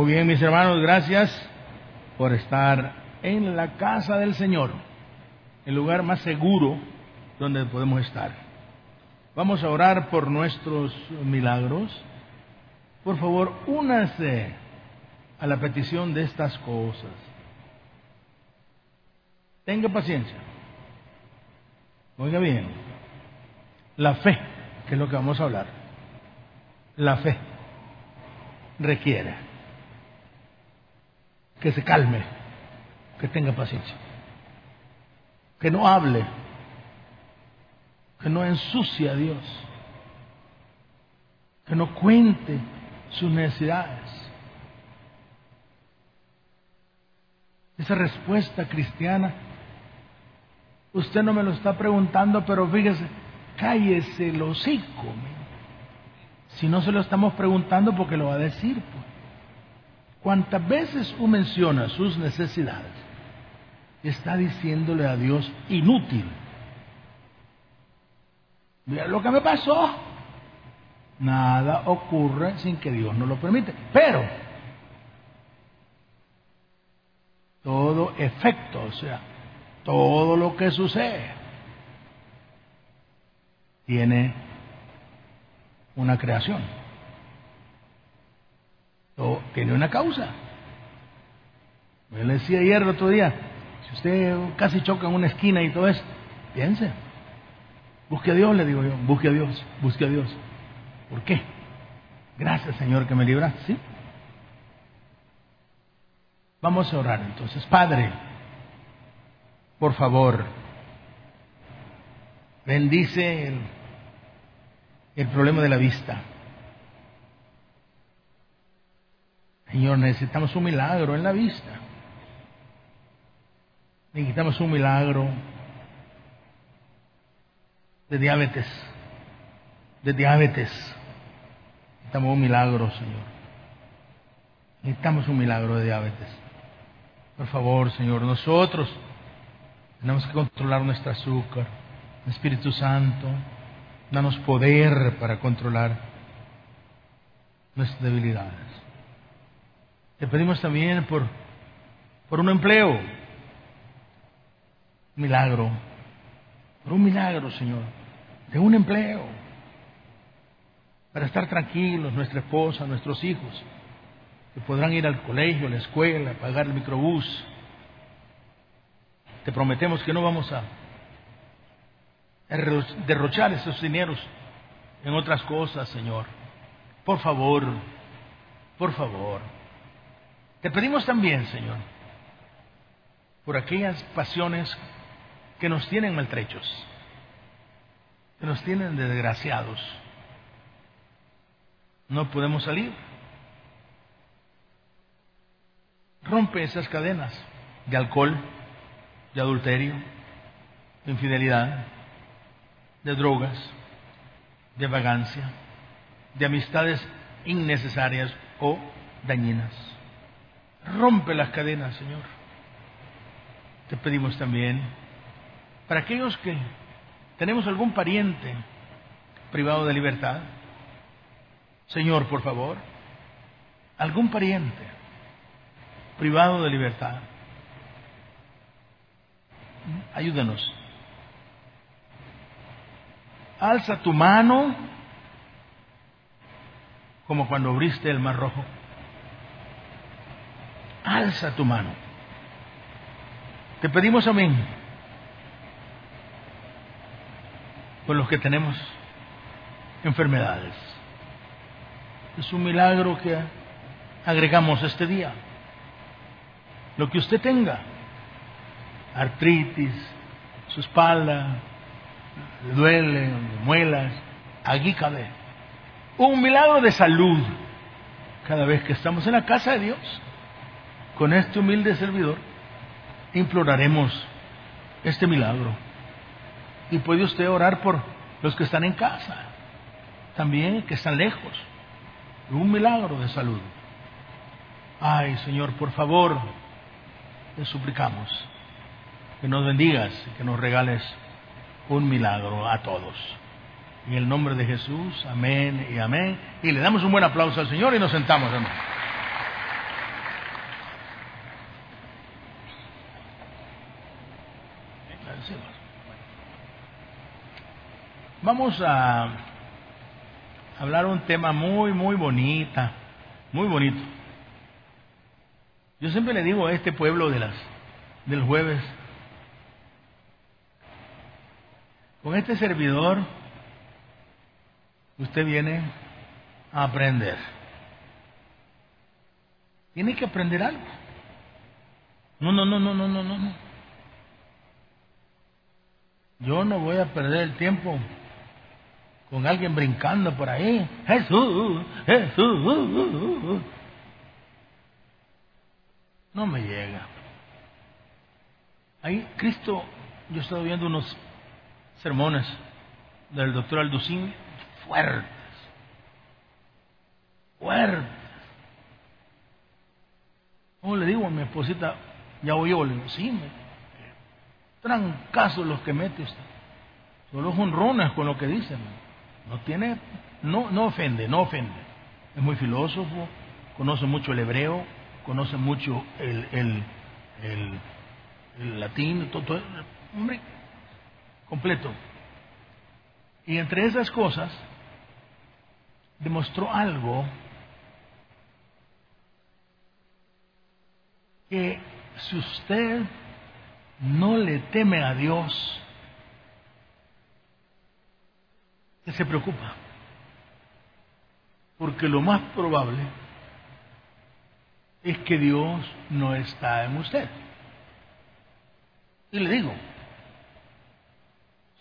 Muy bien, mis hermanos, gracias por estar en la casa del Señor, el lugar más seguro donde podemos estar. Vamos a orar por nuestros milagros. Por favor, únase a la petición de estas cosas. Tenga paciencia. Oiga bien, la fe, que es lo que vamos a hablar, la fe requiere que se calme, que tenga paciencia, que no hable, que no ensucie a Dios, que no cuente sus necesidades. Esa respuesta cristiana, usted no me lo está preguntando, pero fíjese, cállese el hocico. Si no se lo estamos preguntando, porque lo va a decir. Pues. Cuantas veces usted menciona sus necesidades, está diciéndole a Dios inútil. Mira lo que me pasó. Nada ocurre sin que Dios no lo permite. Pero todo efecto, o sea, todo lo que sucede, tiene una creación. Todo tiene una causa. Yo le decía ayer otro día, si usted casi choca en una esquina y todo eso, piense. Busque a Dios, le digo yo, busque a Dios, busque a Dios. ¿Por qué? Gracias Señor que me libraste, ¿sí? Vamos a orar entonces. Padre, por favor, bendice el problema de la vista. Señor, necesitamos un milagro en la vista. Necesitamos un milagro de diabetes. De diabetes. Necesitamos un milagro, Señor. Necesitamos un milagro de diabetes. Por favor, Señor, nosotros tenemos que controlar nuestro azúcar. Espíritu Santo, danos poder para controlar nuestras debilidades. Te pedimos también por, por un empleo, milagro, por un milagro, Señor, de un empleo, para estar tranquilos, nuestra esposa, nuestros hijos, que podrán ir al colegio, a la escuela, pagar el microbús. Te prometemos que no vamos a derrochar esos dineros en otras cosas, Señor. Por favor, por favor. Te pedimos también, Señor, por aquellas pasiones que nos tienen maltrechos, que nos tienen desgraciados. No podemos salir Rompe esas cadenas de alcohol, de adulterio, de infidelidad, de drogas, de vagancia, de amistades innecesarias o dañinas. Rompe las cadenas, Señor. Te pedimos también, para aquellos que tenemos algún pariente privado de libertad, Señor, por favor, algún pariente privado de libertad. Ayúdanos. Alza tu mano como cuando abriste el mar rojo. Alza tu mano. Te pedimos amén. Por los que tenemos enfermedades. Es un milagro que agregamos este día lo que usted tenga, artritis, su espalda, le duele, le muelas, aquí. Un milagro de salud cada vez que estamos en la casa de Dios. Con este humilde servidor imploraremos este milagro. Y puede usted orar por los que están en casa, también que están lejos. Un milagro de salud. Ay, Señor, por favor, te suplicamos que nos bendigas y que nos regales un milagro a todos. En el nombre de Jesús, amén y amén. Y le damos un buen aplauso al Señor y nos sentamos, hermano. Vamos a hablar un tema muy, muy bonita, muy bonito. Yo siempre le digo a este pueblo de las, del jueves, con este servidor, usted viene a aprender. Tiene que aprender algo. No, no, no, no, no, no, no. Yo no voy a perder el tiempo con alguien brincando por ahí. Jesús, Jesús. No me llega. Ahí Cristo, yo he estado viendo unos sermones del doctor Alducín fuertes, fuertes. ¿Cómo le digo a mi esposita? Ya oyó, le digo, sí, me, trancazos los que mete usted. Solo honrones con lo que dice. No tiene, no, no ofende, no ofende. Es muy filósofo, conoce mucho el hebreo, conoce mucho el, el, el, latín, todo, todo, hombre, completo. Y entre esas cosas, demostró algo que si usted no le teme a Dios, se preocupa. Porque lo más probable es que Dios no está en usted. Y le digo,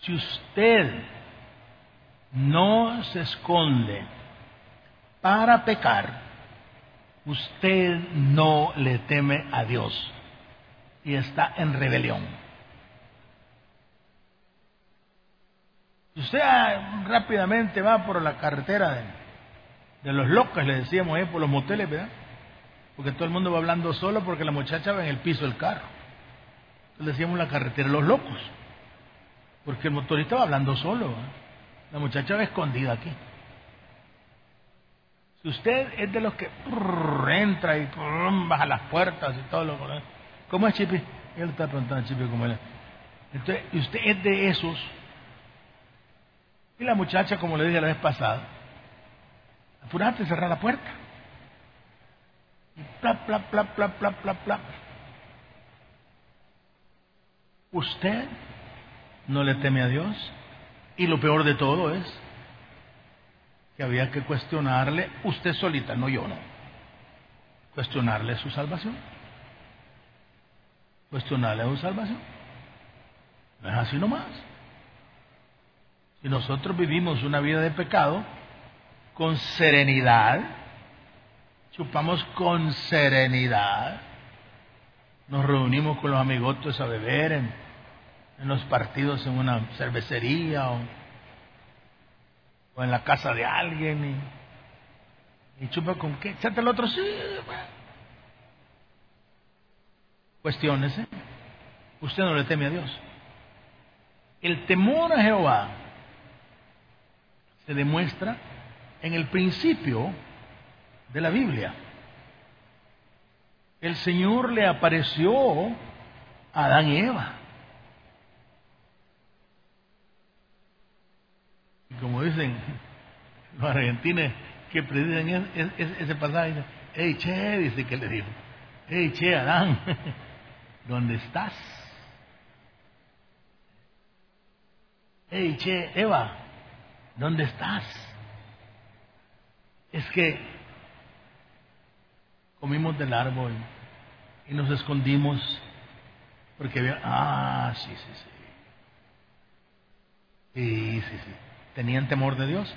si usted no se esconde para pecar, usted no le teme a Dios y está en rebelión. Si usted rápidamente va por la carretera de, los locos, le decíamos ahí, por los moteles, ¿verdad? Porque todo el mundo va hablando solo porque la muchacha va en el piso del carro. Entonces decíamos la carretera de los locos. Porque el motorista va hablando solo. La muchacha va escondida aquí. Si usted es de los que entra y baja las puertas y todo lo. ¿Cómo es Chipi? Él está preguntando a Chipi cómo es. Entonces, usted es de esos. Y la muchacha, como le dije la vez pasada, apurate, cerrar la puerta. Y bla, bla, bla, bla, bla, bla. Usted no le teme a Dios. Y lo peor de todo es que había que cuestionarle, usted solita, no yo, no. Cuestionarle su salvación. Cuestionarle su salvación. No es así nomás. Si nosotros vivimos una vida de pecado, con serenidad, chupamos con serenidad, nos reunimos con los amigotes a beber en, los partidos en una cervecería o, en la casa de alguien y, chupa con qué, echate el otro, sí, Cuestiónese, usted no le teme a Dios. El temor a Jehová se demuestra en el principio de la Biblia. El Señor le apareció a Adán y Eva. Y como dicen los argentinos que predican ese pasaje, hey che, dice que le dijo, hey che, Adán, ¿dónde estás? Hey che, Eva, ¿dónde estás? Es que comimos del árbol y nos escondimos porque había, ah, sí, sí, sí. Sí, sí, sí. Tenían temor de Dios,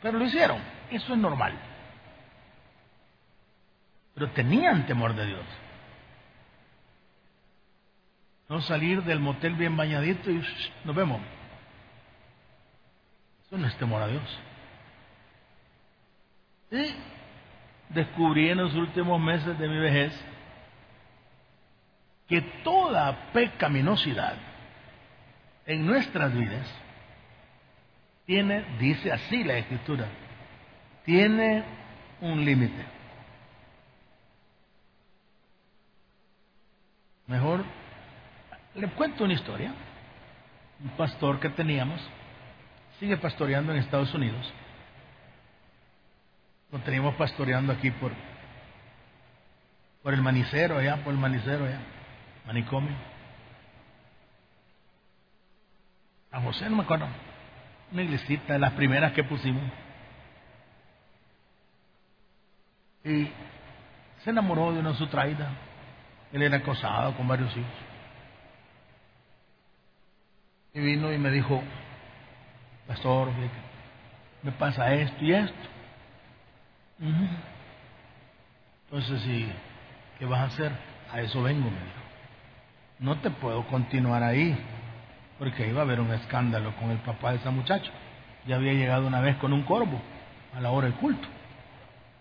pero lo hicieron. Eso es normal. Pero tenían temor de Dios. No salir del motel bien bañadito y nos vemos. No es temor a Dios. Y descubrí en los últimos meses de mi vejez que toda pecaminosidad en nuestras vidas tiene, dice así la escritura, tiene un límite. Mejor le cuento una historia. un pastor que teníamos, sigue pastoreando en Estados Unidos. Lo teníamos pastoreando aquí por, por el manicero allá, por el manicero allá, manicomio. A José no me acuerdo, una iglesita de las primeras que pusimos. Y se enamoró de una su traída. Él era acosado con varios hijos. Y vino y me dijo, pastor, me pasa esto y esto. Entonces, ¿qué vas a hacer? A eso vengo, me dijo. No te puedo continuar ahí, porque iba a haber un escándalo con el papá de esa muchacha. Ya había llegado una vez con un corvo a la hora del culto,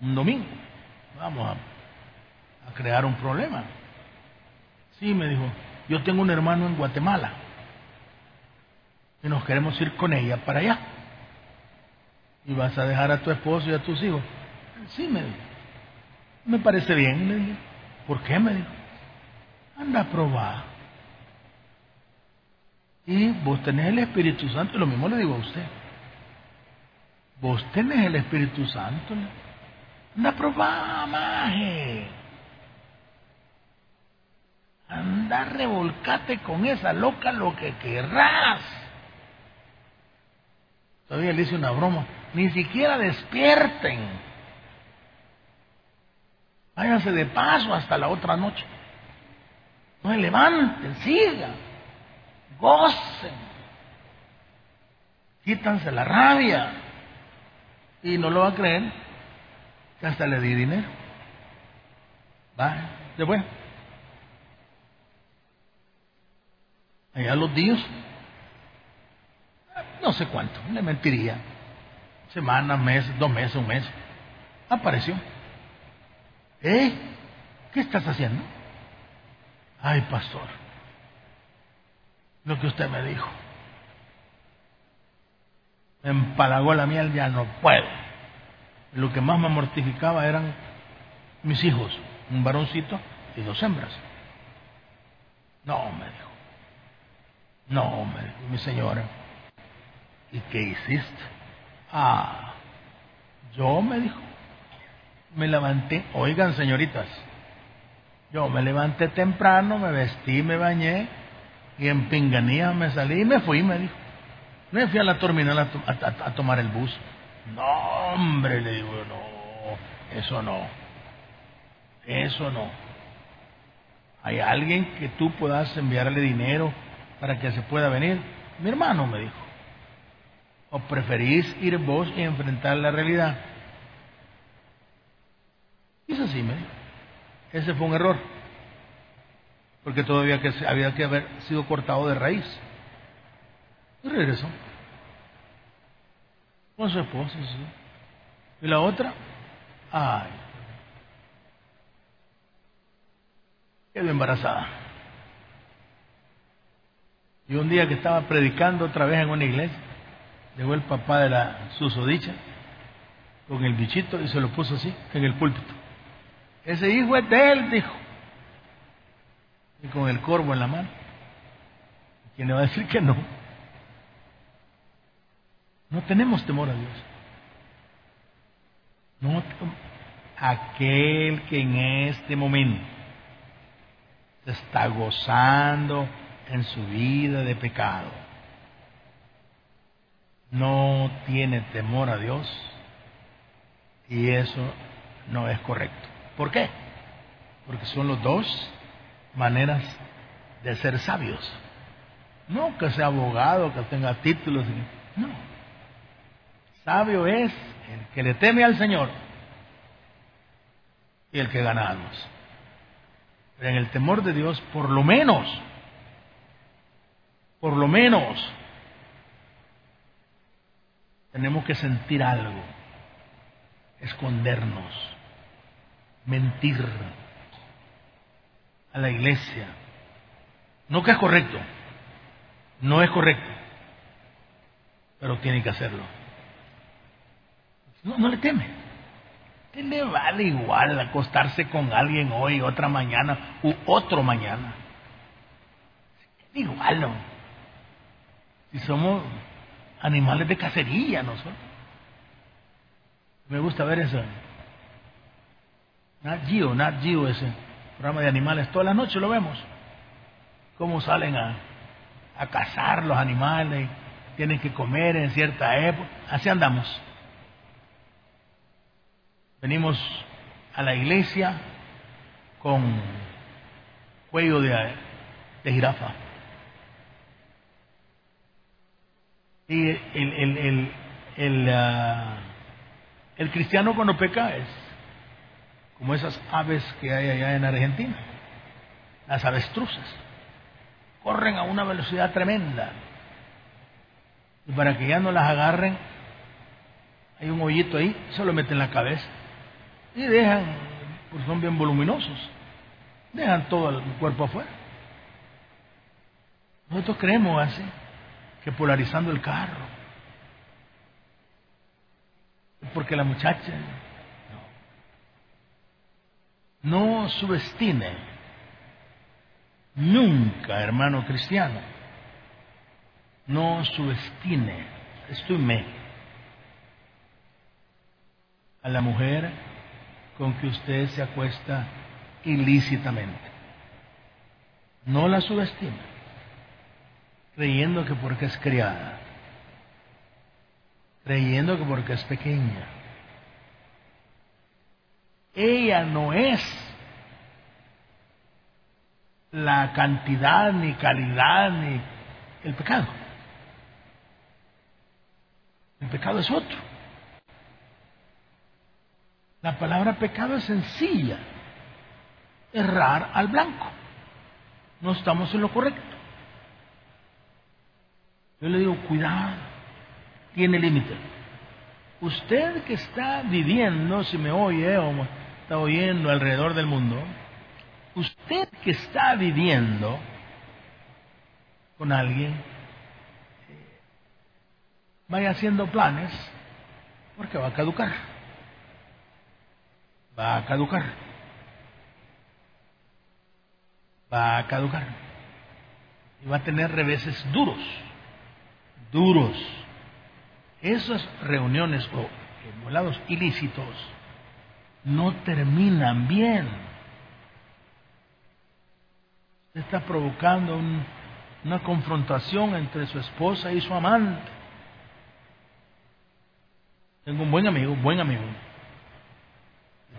un domingo. Vamos a crear un problema. Sí, me dijo, yo tengo un hermano en Guatemala y nos queremos ir con ella para allá. Y vas a dejar a tu esposo y a tus hijos. Sí, me dijo. Me parece bien, le dije. ¿Por qué? Me dijo. Anda a probar. Y vos tenés el Espíritu Santo, lo mismo le digo a usted. Vos tenés el Espíritu Santo. Anda a probar, maje. Anda, revolcate con esa loca lo que querrás. Todavía le hice una broma. Ni siquiera despierten. Váyanse de paso hasta la otra noche. No se levanten, sigan, gocen, quítanse la rabia. Y no lo va a creer que hasta le di dinero. Va, después. Allá los días no sé cuánto, le mentiría. Semanas, meses, dos meses, un mes. Apareció. ¿Eh? ¿Qué estás haciendo? Ay, pastor, lo que usted me dijo. Me empalagó la miel, ya no puedo. Lo que más me mortificaba eran mis hijos, un varoncito y dos hembras. No, me dijo. No, me dijo, mi señora. ¿Y qué hiciste? Ah, yo me dijo, me levanté, oigan señoritas, yo me levanté temprano, me vestí, me bañé y en pinganía me salí y me fui, me dijo. Me fui a la terminal a, tomar el bus. No, hombre, le digo, no, eso no, eso no. ¿Hay alguien que tú puedas enviarle dinero para que se pueda venir? Mi hermano me dijo. ¿O preferís ir vos y enfrentar la realidad? Y eso sí, me Ese fue un error. Porque todavía que había que haber sido cortado de raíz. Y regresó. Con su esposa, sí. Y la otra, ay, quedó embarazada. Y un día que estaba predicando otra vez en una iglesia, Llegó el papá de la susodicha con el bichito y se lo puso así en el púlpito. Ese hijo es de él, dijo. Y con el corvo en la mano. ¿Quién le va a decir que no? No tenemos temor a Dios. No, aquel que en este momento se está gozando en su vida de pecado no tiene temor a Dios y eso no es correcto. ¿Por qué? Porque son las dos maneras de ser sabios. No que sea abogado, que tenga títulos. No. Sabio es el que le teme al Señor y el que gana almas. Pero en el temor de Dios, por lo menos, por lo menos, tenemos que sentir algo, escondernos, mentir a la iglesia. No que es correcto, no es correcto, pero tiene que hacerlo. No, no le teme. ¿Qué le vale igual acostarse con alguien hoy, otra mañana u otro mañana? Igual no. Si somos animales de cacería nosotros. Me gusta ver eso. Nat Geo, Nat Geo, ese programa de animales, toda la noche lo vemos. Cómo salen a, a cazar los animales, tienen que comer en cierta época. Así andamos. Venimos a la iglesia con cuello de, de jirafa. Y el, el, el, el, ah, el cristiano cuando peca es como esas aves que hay allá en Argentina, las avestruces. Corren a una velocidad tremenda. Y para que ya no las agarren, hay un hoyito ahí, se lo meten en la cabeza. Y dejan, pues son bien voluminosos, dejan todo el cuerpo afuera. Nosotros creemos así, que polarizando el carro. Porque la muchacha no, subestime nunca, hermano cristiano, no subestime, estoy me, a la mujer con que usted se acuesta ilícitamente. No la subestime creyendo que porque es criada, creyendo que porque es pequeña. Ella no es la cantidad, ni calidad, ni el pecado. El pecado es otro. La palabra pecado es sencilla. Errar al blanco. No estamos en lo correcto. Yo le digo, cuidado, tiene límite. Usted que está viviendo, si me oye o está oyendo alrededor del mundo, usted que está viviendo con alguien, vaya haciendo planes porque va a caducar. Va a caducar. Va a caducar. Y va a tener reveses duros duros. Esas reuniones o volados ilícitos no terminan bien. está provocando una confrontación entre su esposa y su amante. Tengo un buen amigo, un buen amigo.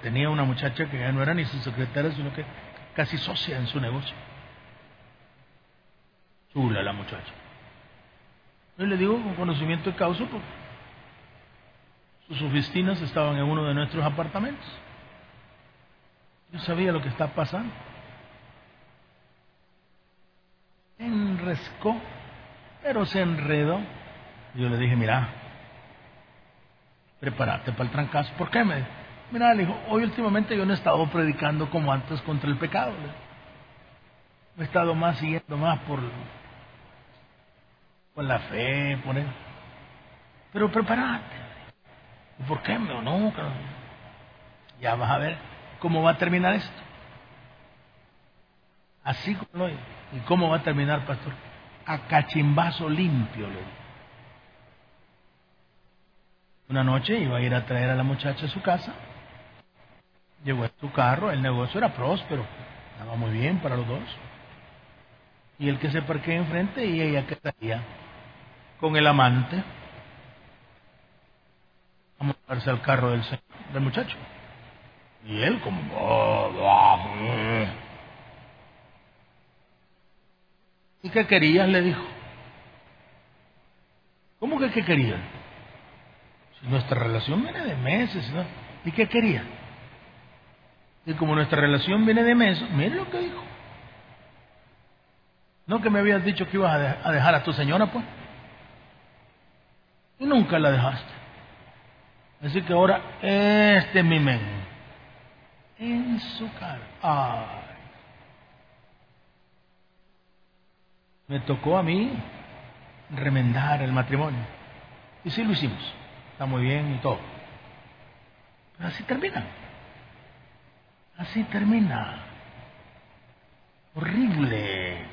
Tenía una muchacha que ya no era ni su secretaria, sino que casi socia en su negocio. Chula la muchacha. Yo le digo con conocimiento de causa porque sus oficinas estaban en uno de nuestros apartamentos. Yo sabía lo que está pasando. Enrescó, pero se enredó. Yo le dije, mira, prepárate para el trancazo. ¿Por qué? Me mira, le dijo, hoy últimamente yo no he estado predicando como antes contra el pecado. He estado más siguiendo más por con la fe, por él. Pero prepárate. ¿Por qué? No, no, ya vas a ver cómo va a terminar esto. Así como lo ¿Y cómo va a terminar, pastor? A cachimbazo limpio, le Una noche iba a ir a traer a la muchacha a su casa. Llegó a su carro, el negocio era próspero, estaba muy bien para los dos. Y el que se parquea enfrente y ella que estaría con el amante a montarse al carro del, del muchacho. Y él como... ¿Y qué querías? Le dijo. ¿Cómo que qué querías? Si nuestra relación viene de meses, ¿no? ¿Y qué quería? Y como nuestra relación viene de meses, mire lo que dijo. ¿No que me habías dicho que ibas a dejar a tu señora, pues? Y nunca la dejaste. Así que ahora este es mi men. En su cara. Ay. Me tocó a mí remendar el matrimonio. Y sí lo hicimos. Está muy bien y todo. Pero así termina. Así termina. Horrible.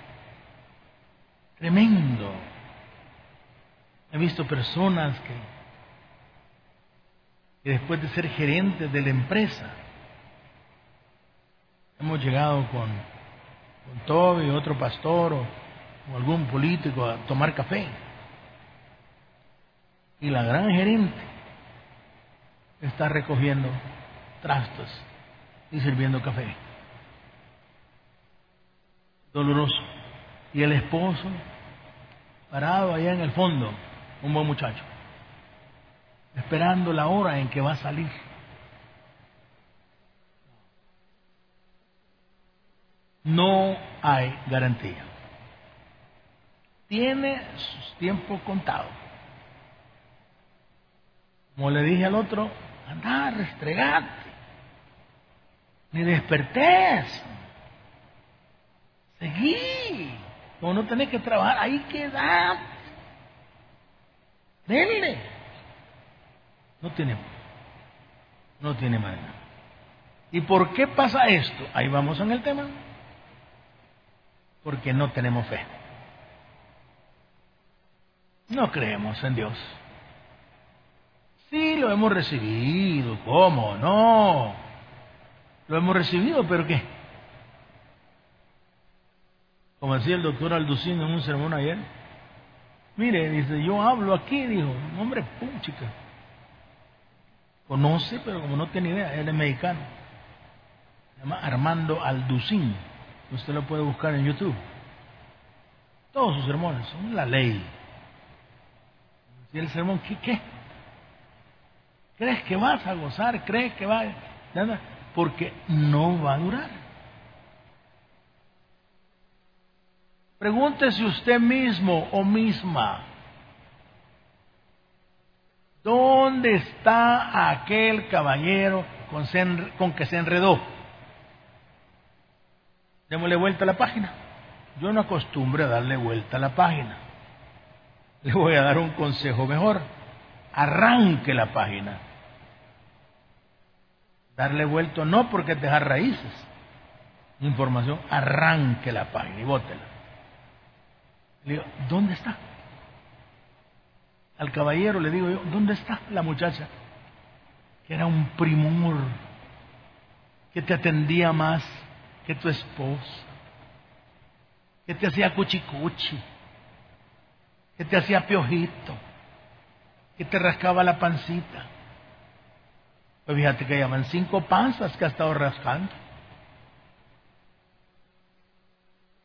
Tremendo. Visto personas que, después de ser gerentes de la empresa, hemos llegado con, con Toby, otro pastor o algún político a tomar café. Y la gran gerente está recogiendo trastos y sirviendo café. Doloroso. Y el esposo parado allá en el fondo, un buen muchacho, esperando la hora en que va a salir. No hay garantía. Tiene sus tiempos contados. Como le dije al otro, anda, restregate. Ni despertés. Seguí. Como no tenés que trabajar, ahí quedate. No tiene, no tiene manera. ¿Y por qué pasa esto? Ahí vamos en el tema. Porque no tenemos fe. No creemos en Dios. Sí, lo hemos recibido. ¿Cómo? No. Lo hemos recibido, pero ¿qué? Como decía el doctor Alducino en un sermón ayer. Mire, dice, yo hablo aquí, dijo, hombre, chica. Conoce, pero como no tiene idea, él es mexicano. Se llama Armando Alducín. Usted lo puede buscar en YouTube. Todos sus sermones son la ley. Y el sermón, ¿qué? qué? ¿Crees que vas a gozar? ¿Crees que va? Nada, porque no va a durar. Pregúntese usted mismo o misma, ¿dónde está aquel caballero con, que se enredó? Démosle vuelta a la página. Yo no acostumbro a darle vuelta a la página. Le voy a dar un consejo mejor. Arranque la página. Darle vuelto no porque dejar raíces. Información, arranque la página y bótela. Le digo, ¿dónde está? Al caballero le digo yo, ¿dónde está la muchacha? Que era un primor, que te atendía más que tu esposa, que te hacía cuchicuchi, que te hacía piojito, que te rascaba la pancita. Pues fíjate que llaman cinco panzas que ha estado rascando.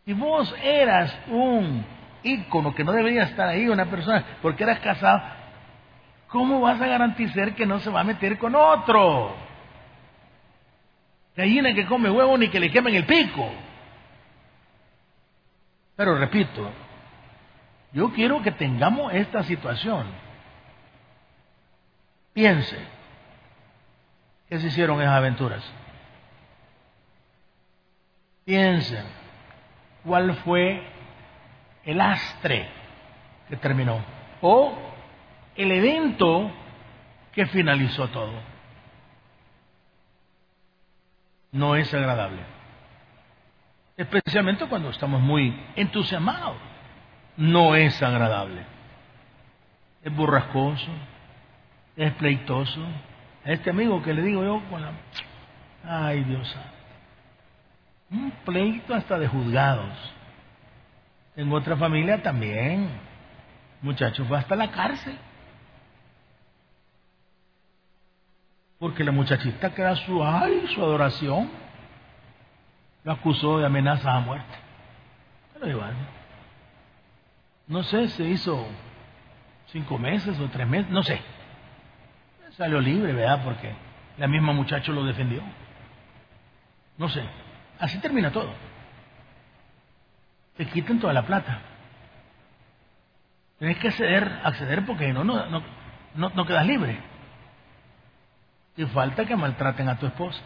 Si vos eras un ícono que no debería estar ahí, una persona, porque eras casado, ¿cómo vas a garantizar que no se va a meter con otro? Gallina que come huevo ni que le quemen el pico. Pero repito, yo quiero que tengamos esta situación. Piense, ¿qué se hicieron esas aventuras? Piensen, ¿cuál fue el astre que terminó? O el evento que finalizó todo no es agradable. Especialmente cuando estamos muy entusiasmados. No es agradable. Es borrascoso, es pleitoso. A este amigo que le digo yo con la... Ay Dios Un pleito hasta de juzgados. En otra familia también. Muchacho fue hasta la cárcel. Porque la muchachita que era su, ay, su adoración, lo acusó de amenazas a muerte. Pero no sé, se hizo cinco meses o tres meses, no sé. Salió libre, ¿verdad? Porque la misma muchacha lo defendió. No sé. Así termina todo. Te quitan toda la plata. Tienes que acceder, acceder porque no, no, no, no quedas libre. Y falta que maltraten a tu esposa.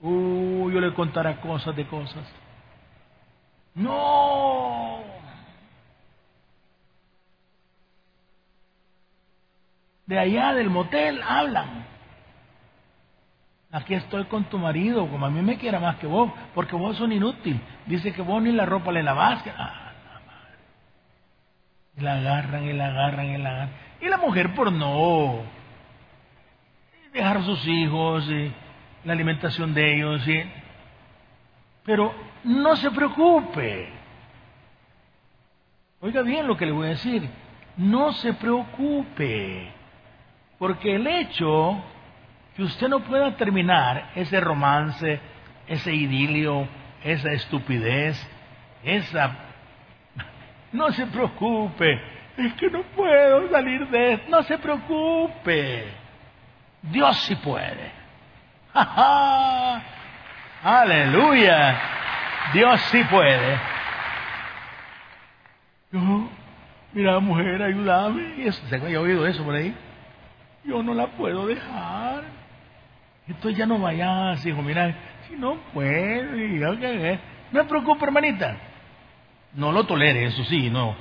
Uh, yo le contaré cosas de cosas. No. De allá del motel hablan. Aquí estoy con tu marido, como a mí me quiera más que vos, porque vos son inútil. Dice que vos ni la ropa le lavas. Ah, Y la agarran y la agarran y la agarran. Y la mujer por no dejar a sus hijos y la alimentación de ellos. Y... Pero no se preocupe. Oiga bien lo que le voy a decir. No se preocupe. Porque el hecho que usted no pueda terminar ese romance, ese idilio, esa estupidez, esa... No se preocupe, es que no puedo salir de esto. No se preocupe, Dios sí puede. Aleluya, Dios sí puede. Yo, mira mujer, ayúdame. Y eso, ¿se ha oído eso por ahí? Yo no la puedo dejar. Entonces ya no vayas, hijo, mira, si no puedo, no me preocupe, hermanita. No lo tolere, eso sí, no,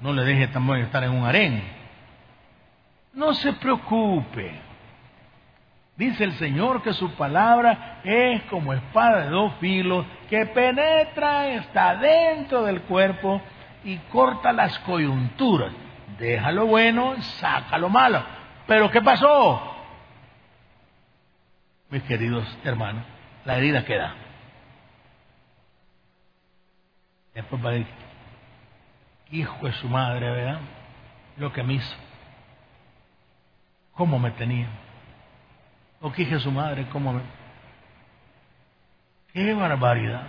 no le deje también estar en un harén. No se preocupe. Dice el Señor que su palabra es como espada de dos filos que penetra, está dentro del cuerpo y corta las coyunturas. Deja lo bueno, saca lo malo. Pero ¿qué pasó? Mis queridos hermanos, la herida queda. Después va a decir, hijo de su madre, ¿verdad? Lo que me hizo. ¿Cómo me tenía? O quije su madre, ¿cómo me... ¡Qué barbaridad!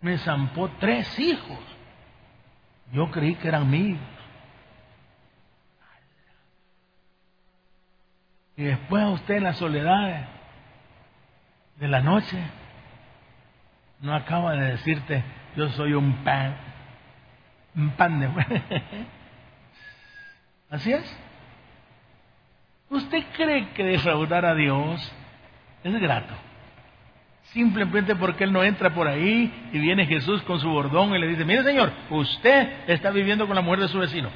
Me zampó tres hijos. Yo creí que eran míos. Y después a usted en la soledad de la noche no acaba de decirte, yo soy un pan, un pan de... Así es. ¿Usted cree que defraudar a Dios es grato? Simplemente porque Él no entra por ahí y viene Jesús con su bordón y le dice, mire Señor, usted está viviendo con la mujer de su vecino.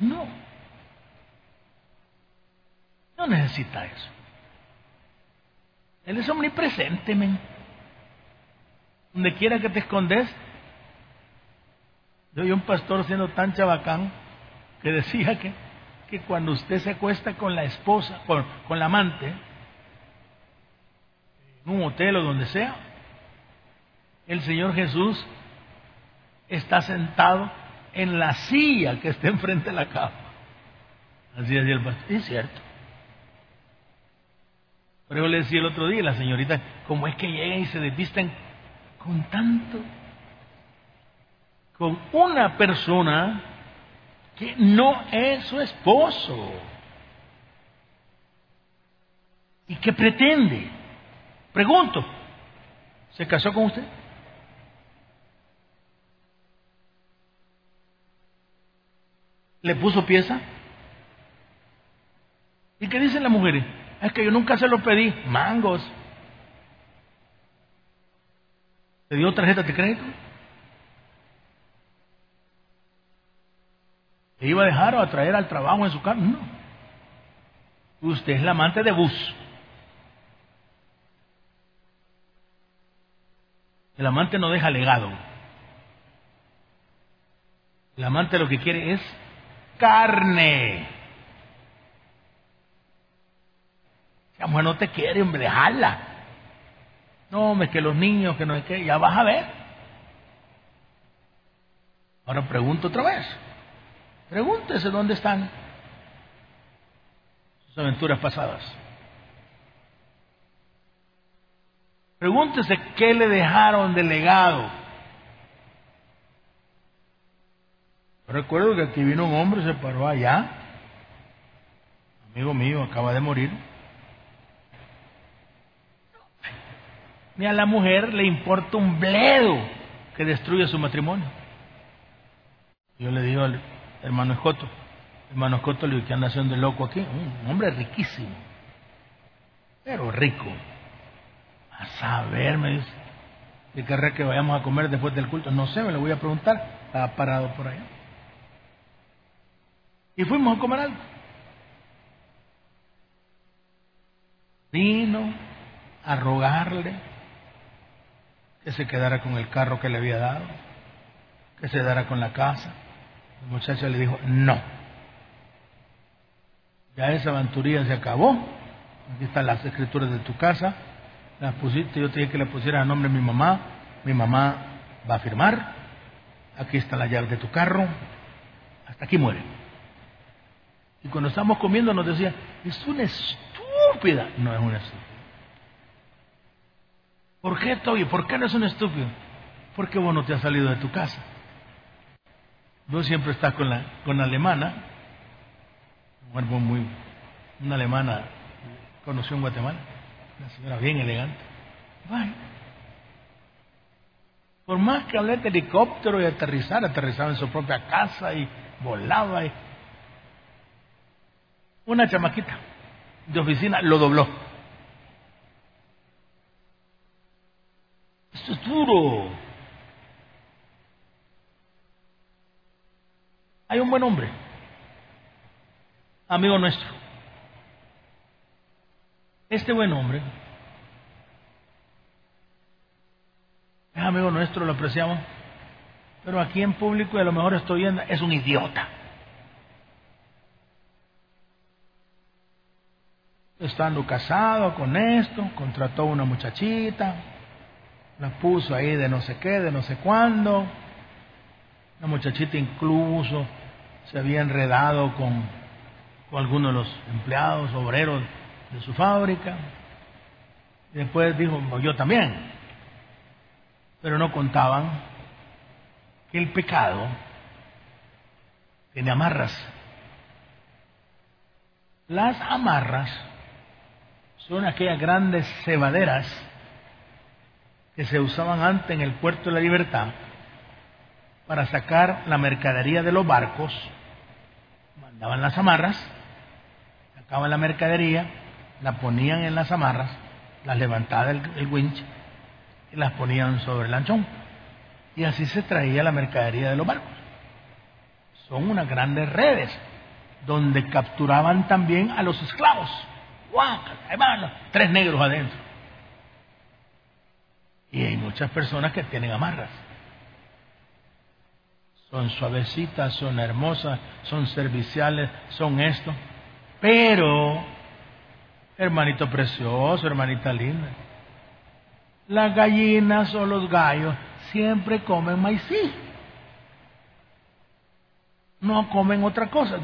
No. No necesita eso. Él es omnipresente. Donde quiera que te escondes. Yo vi un pastor siendo tan chabacán que decía que, que cuando usted se acuesta con la esposa, con, con la amante, en un hotel o donde sea, el Señor Jesús está sentado en la silla que está enfrente de la cama. Así decía el pastor. Es cierto. Pero yo le decía el otro día, la señorita, ¿cómo es que llegan y se desvisten con tanto? Con una persona que no es su esposo. ¿Y que pretende? Pregunto, ¿se casó con usted? ¿Le puso pieza? ¿Y qué dicen las mujeres? Es que yo nunca se lo pedí. Mangos. ¿Te dio tarjeta de crédito? ¿Te iba a dejar o a traer al trabajo en su casa? No. Usted es la amante de bus. El amante no deja legado. El amante lo que quiere es carne. La mujer no te quiere, hombre, déjala. No, hombre, que los niños, que no es que, ya vas a ver. Ahora pregunto otra vez. Pregúntese dónde están sus aventuras pasadas. Pregúntese qué le dejaron de legado. Recuerdo que aquí vino un hombre, se paró allá. Amigo mío, acaba de morir. Ni a la mujer le importa un bledo que destruya su matrimonio. Yo le digo al hermano Escoto, hermano Escoto, le digo, ¿qué anda haciendo el loco aquí? Un hombre riquísimo, pero rico. A saber, me dice, ¿qué querrá que vayamos a comer después del culto? No sé, me lo voy a preguntar. Estaba parado por allá. Y fuimos a comer algo. Vino a rogarle que se quedara con el carro que le había dado. que se dará con la casa. El muchacho le dijo, no. Ya esa aventuría se acabó. Aquí están las escrituras de tu casa. Las pusiste, yo te dije que le pusiera a nombre de mi mamá. Mi mamá va a firmar. Aquí está la llave de tu carro. Hasta aquí muere. Y cuando estamos comiendo nos decía, es una estúpida. No es una estúpida. ¿Por qué, Toby? ¿Por qué no es un estúpido? Porque vos no te has salido de tu casa. Vos siempre estás con la, con la alemana, muy, una alemana conoció en Guatemala, una señora bien elegante. Por más que hablé de helicóptero y aterrizar, aterrizaba en su propia casa y volaba. Y... Una chamaquita de oficina lo dobló. Esto es duro. Hay un buen hombre, amigo nuestro. Este buen hombre es amigo nuestro, lo apreciamos, pero aquí en público y a lo mejor estoy viendo, es un idiota. Estando casado con esto, contrató a una muchachita, la puso ahí de no sé qué, de no sé cuándo. La muchachita incluso se había enredado con, con algunos de los empleados, obreros de su fábrica. Y después dijo, yo también. Pero no contaban que el pecado tiene amarras. Las amarras son aquellas grandes cebaderas que se usaban antes en el puerto de la libertad para sacar la mercadería de los barcos, mandaban las amarras, sacaban la mercadería, la ponían en las amarras, las levantaban el, winch y las ponían sobre el lanchón. Y así se traía la mercadería de los barcos. Son unas grandes redes donde capturaban también a los esclavos. ¡Guau! Tres negros adentro. Y hay muchas personas que tienen amarras son suavecitas, son hermosas, son serviciales, son esto. Pero, hermanito precioso, hermanita linda, las gallinas o los gallos siempre comen maíz. No comen otra cosa.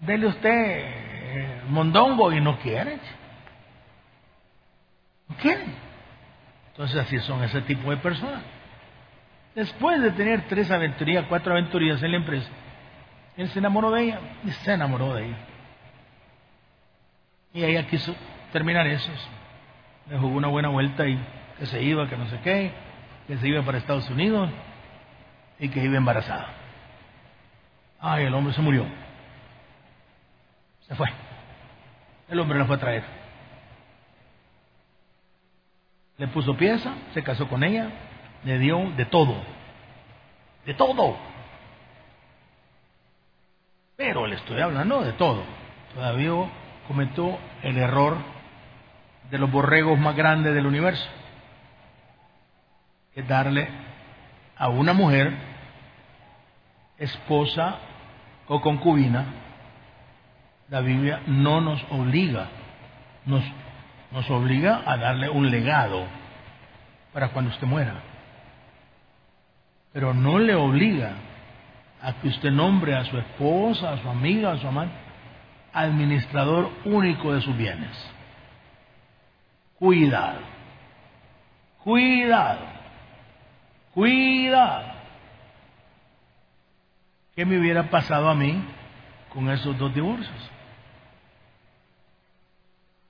Dele usted eh, mondongo y no quiere. No quieren. Entonces así son ese tipo de personas. Después de tener tres aventurías, cuatro aventurías en la empresa, él se enamoró de ella y se enamoró de ella. Y ella quiso terminar eso. Le jugó una buena vuelta y que se iba, que no sé qué, que se iba para Estados Unidos y que iba embarazada. Ay, el hombre se murió. Se fue. El hombre la fue a traer. Le puso pieza, se casó con ella, le dio de todo, de todo. Pero le estoy hablando de todo. Todavía cometió el error de los borregos más grandes del universo, que darle a una mujer, esposa o concubina, la Biblia no nos obliga, nos, nos obliga a darle un legado para cuando usted muera pero no le obliga a que usted nombre a su esposa, a su amiga, a su amante, administrador único de sus bienes. Cuidado, cuidado, cuidado. ¿Qué me hubiera pasado a mí con esos dos divorcios?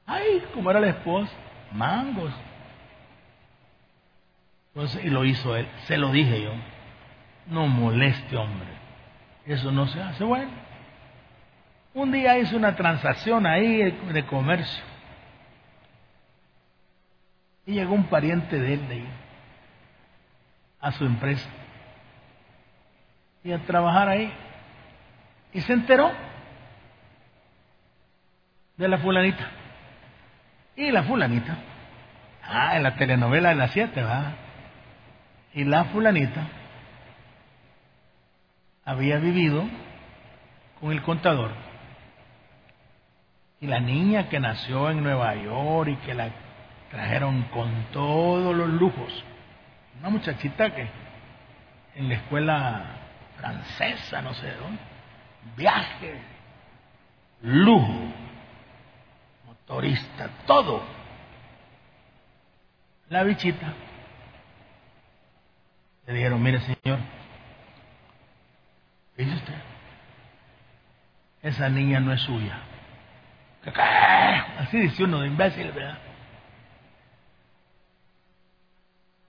Ay, como era la esposa, mangos. Entonces, y lo hizo él, se lo dije yo. No moleste, hombre. Eso no se hace. Bueno, un día hice una transacción ahí de comercio. Y llegó un pariente de él de ahí, a su empresa. Y a trabajar ahí. Y se enteró de la fulanita. Y la fulanita. Ah, en la telenovela de las siete, ¿va? Y la fulanita había vivido con el contador. Y la niña que nació en Nueva York y que la trajeron con todos los lujos, una muchachita que en la escuela francesa, no sé dónde, viaje, lujo, motorista, todo. La bichita. Le dijeron, mire señor, ¿qué dice usted? Esa niña no es suya. Así dice uno de imbécil, ¿verdad?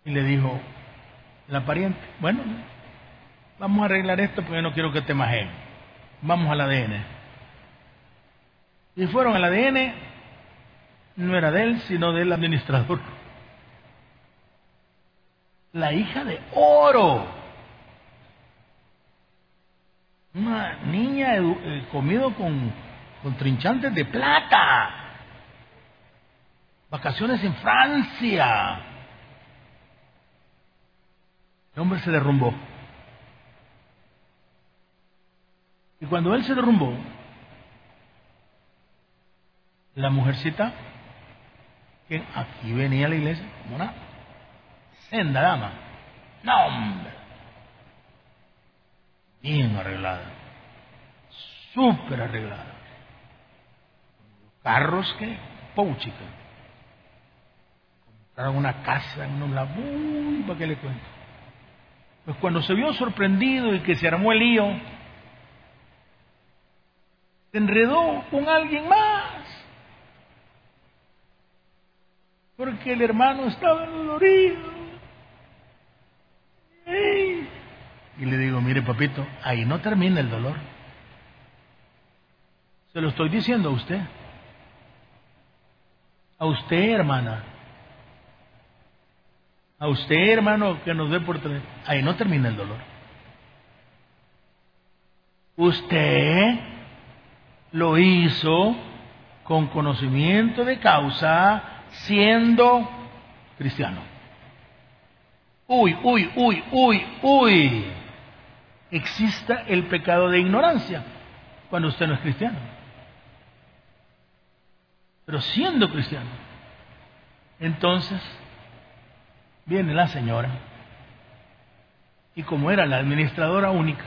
Y le dijo, la pariente, bueno, vamos a arreglar esto porque no quiero que te majeen. Vamos al ADN. Y fueron al ADN, no era de él, sino del administrador. La hija de oro. Una niña eh, comido con, con trinchantes de plata. Vacaciones en Francia. El hombre se derrumbó. Y cuando él se derrumbó, la mujercita, que aquí venía la iglesia como una senda dama. No, hombre. Bien arreglada. Súper arreglada. Carros que, pouchica. Compraron una casa en un. Uy, ¿para qué le cuento? Pues cuando se vio sorprendido y que se armó el lío, se enredó con alguien más. Porque el hermano estaba dolorido. Y le digo, mire papito, ahí no termina el dolor. Se lo estoy diciendo a usted. A usted, hermana. A usted, hermano, que nos ve por teléfono. Ahí no termina el dolor. Usted lo hizo con conocimiento de causa, siendo cristiano. Uy, uy, uy, uy, uy. Exista el pecado de ignorancia cuando usted no es cristiano. Pero siendo cristiano, entonces viene la señora y como era la administradora única,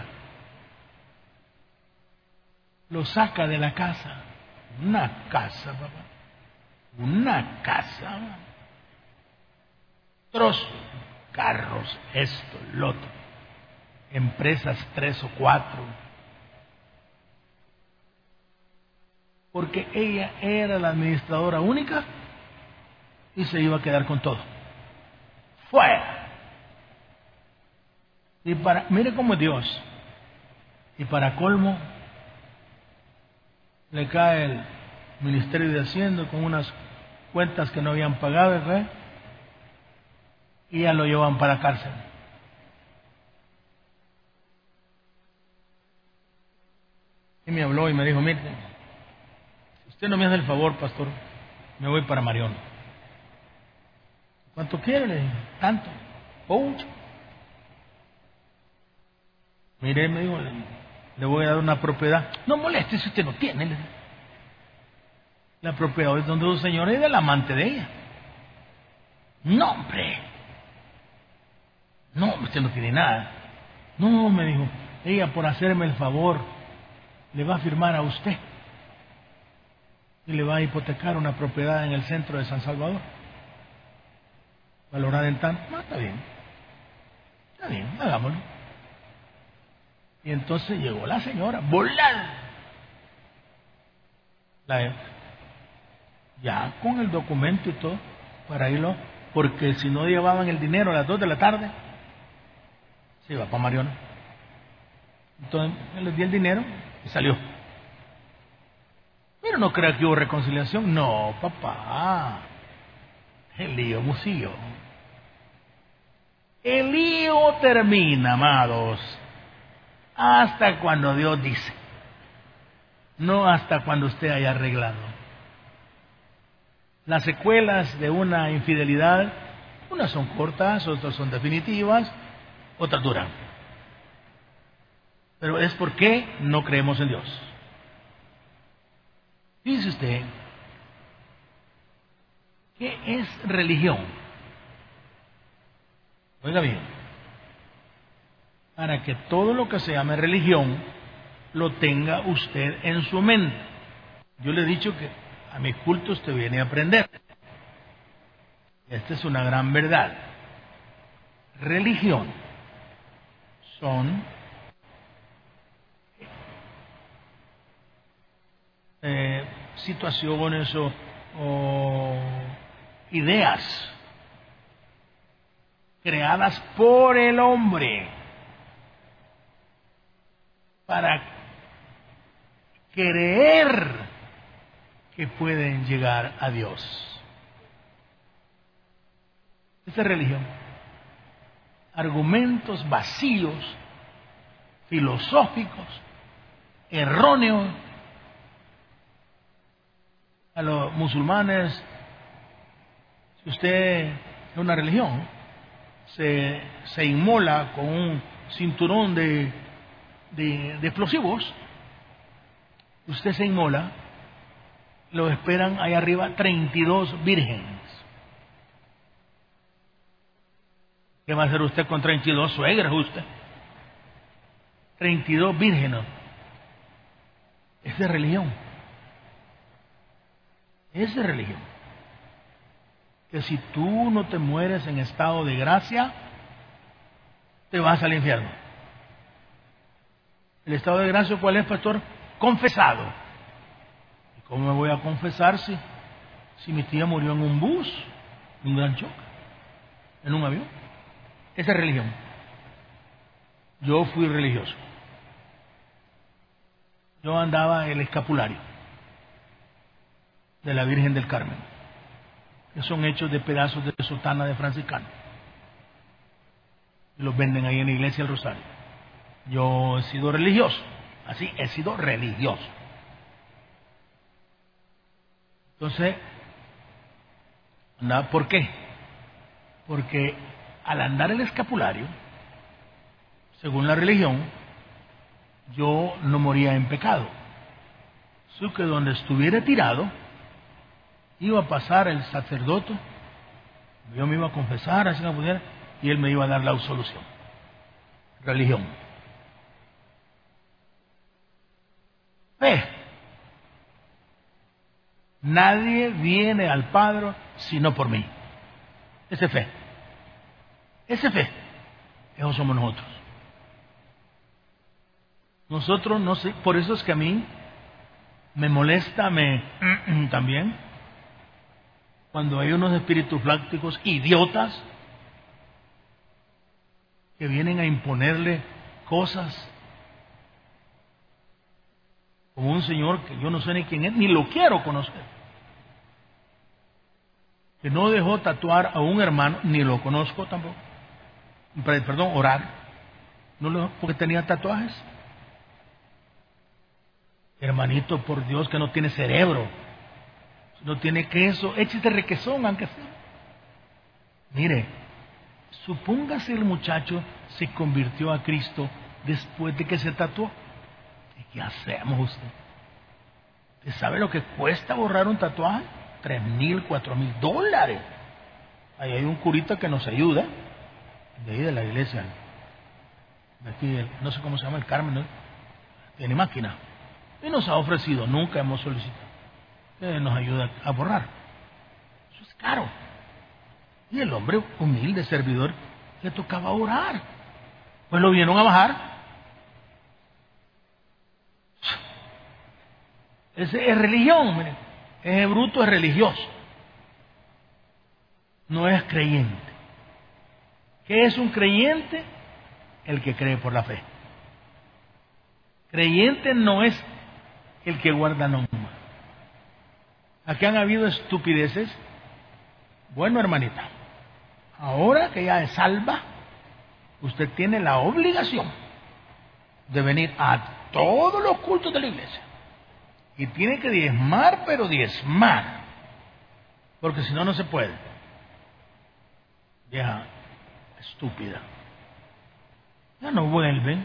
lo saca de la casa. Una casa, papá. Una casa. Trozos, carros, esto, lo otro. Empresas tres o cuatro. Porque ella era la administradora única y se iba a quedar con todo. Fuera. Y para, mire cómo Dios. Y para colmo, le cae el Ministerio de Hacienda con unas cuentas que no habían pagado, ¿verdad? y ya lo llevan para la cárcel. Y me habló y me dijo, mire, si usted no me hace el favor, pastor, me voy para Marión. ¿Cuánto quiere? Le dije, tanto. Mucho. Mire, me dijo, le voy a dar una propiedad. No moleste si usted no tiene. La propiedad es donde un señor es del amante de ella. No, hombre. No, usted no tiene nada. No, me dijo, ella por hacerme el favor le va a firmar a usted y le va a hipotecar una propiedad en el centro de San Salvador. Valorada en tanto. No, está bien. Está bien, hagámoslo. Y entonces llegó la señora, volar. La, ya con el documento y todo, para irlo, porque si no llevaban el dinero a las 2 de la tarde, se iba para Mariona. Entonces les di el dinero y salió. Pero no crea que hubo reconciliación. No, papá. El lío musilló. El lío termina, amados hasta cuando Dios dice, no hasta cuando usted haya arreglado. Las secuelas de una infidelidad, unas son cortas, otras son definitivas, otras duran. Pero es porque no creemos en Dios. Dice usted, ¿qué es religión? Oiga bien, para que todo lo que se llame religión lo tenga usted en su mente. Yo le he dicho que a mi culto usted viene a aprender. Esta es una gran verdad. Religión son eh, situaciones o ideas creadas por el hombre para creer que pueden llegar a Dios. Esa es religión. Argumentos vacíos, filosóficos, erróneos. A los musulmanes, si usted es una religión, se, se inmola con un cinturón de, de, de explosivos, usted se inmola, lo esperan ahí arriba 32 vírgenes. ¿Qué va a hacer usted con 32 suegras usted? 32 vírgenes. Es de religión. Es de religión. Que si tú no te mueres en estado de gracia, te vas al infierno. ¿El estado de gracia cuál es, pastor? Confesado. ¿Y cómo me voy a confesar si, si mi tía murió en un bus, en un gran choque, en un avión? Esa es religión. Yo fui religioso. Yo andaba el escapulario de la Virgen del Carmen, que son hechos de pedazos de sotana de franciscano. Y los venden ahí en la iglesia del Rosario. Yo he sido religioso, así he sido religioso. Entonces, ¿por qué? Porque al andar el escapulario, según la religión, yo no moría en pecado. Su que donde estuviera tirado, iba a pasar el sacerdote, yo me iba a confesar, así que pudiera, y él me iba a dar la absolución. Religión. Fe. Nadie viene al Padre sino por mí. Ese fe. Ese fe, esos somos nosotros. Nosotros no sé, por eso es que a mí me molesta me también cuando hay unos espíritus lácticos idiotas que vienen a imponerle cosas como un señor que yo no sé ni quién es, ni lo quiero conocer, que no dejó tatuar a un hermano, ni lo conozco tampoco perdón, orar, no porque tenía tatuajes. Hermanito, por Dios que no tiene cerebro, no tiene queso, échese requesón aunque sea. Mire, supóngase el muchacho se convirtió a Cristo después de que se tatuó. ¿Y qué hacemos usted? ¿Usted sabe lo que cuesta borrar un tatuaje? Tres mil, cuatro mil dólares. Ahí hay un curita que nos ayuda de ahí de la iglesia, de aquí, no sé cómo se llama el Carmen, tiene máquina. Y nos ha ofrecido, nunca hemos solicitado, que nos ayuda a borrar. Eso es caro. Y el hombre humilde, servidor, le tocaba orar. Pues lo vieron a bajar. Es religión, mire. Ese bruto es religioso. No es creyente. ¿Qué es un creyente? El que cree por la fe. Creyente no es el que guarda normas. Aquí han habido estupideces. Bueno, hermanita, ahora que ya es salva, usted tiene la obligación de venir a todos los cultos de la iglesia. Y tiene que diezmar, pero diezmar. Porque si no, no se puede. Vieja, estúpida. Ya no vuelven.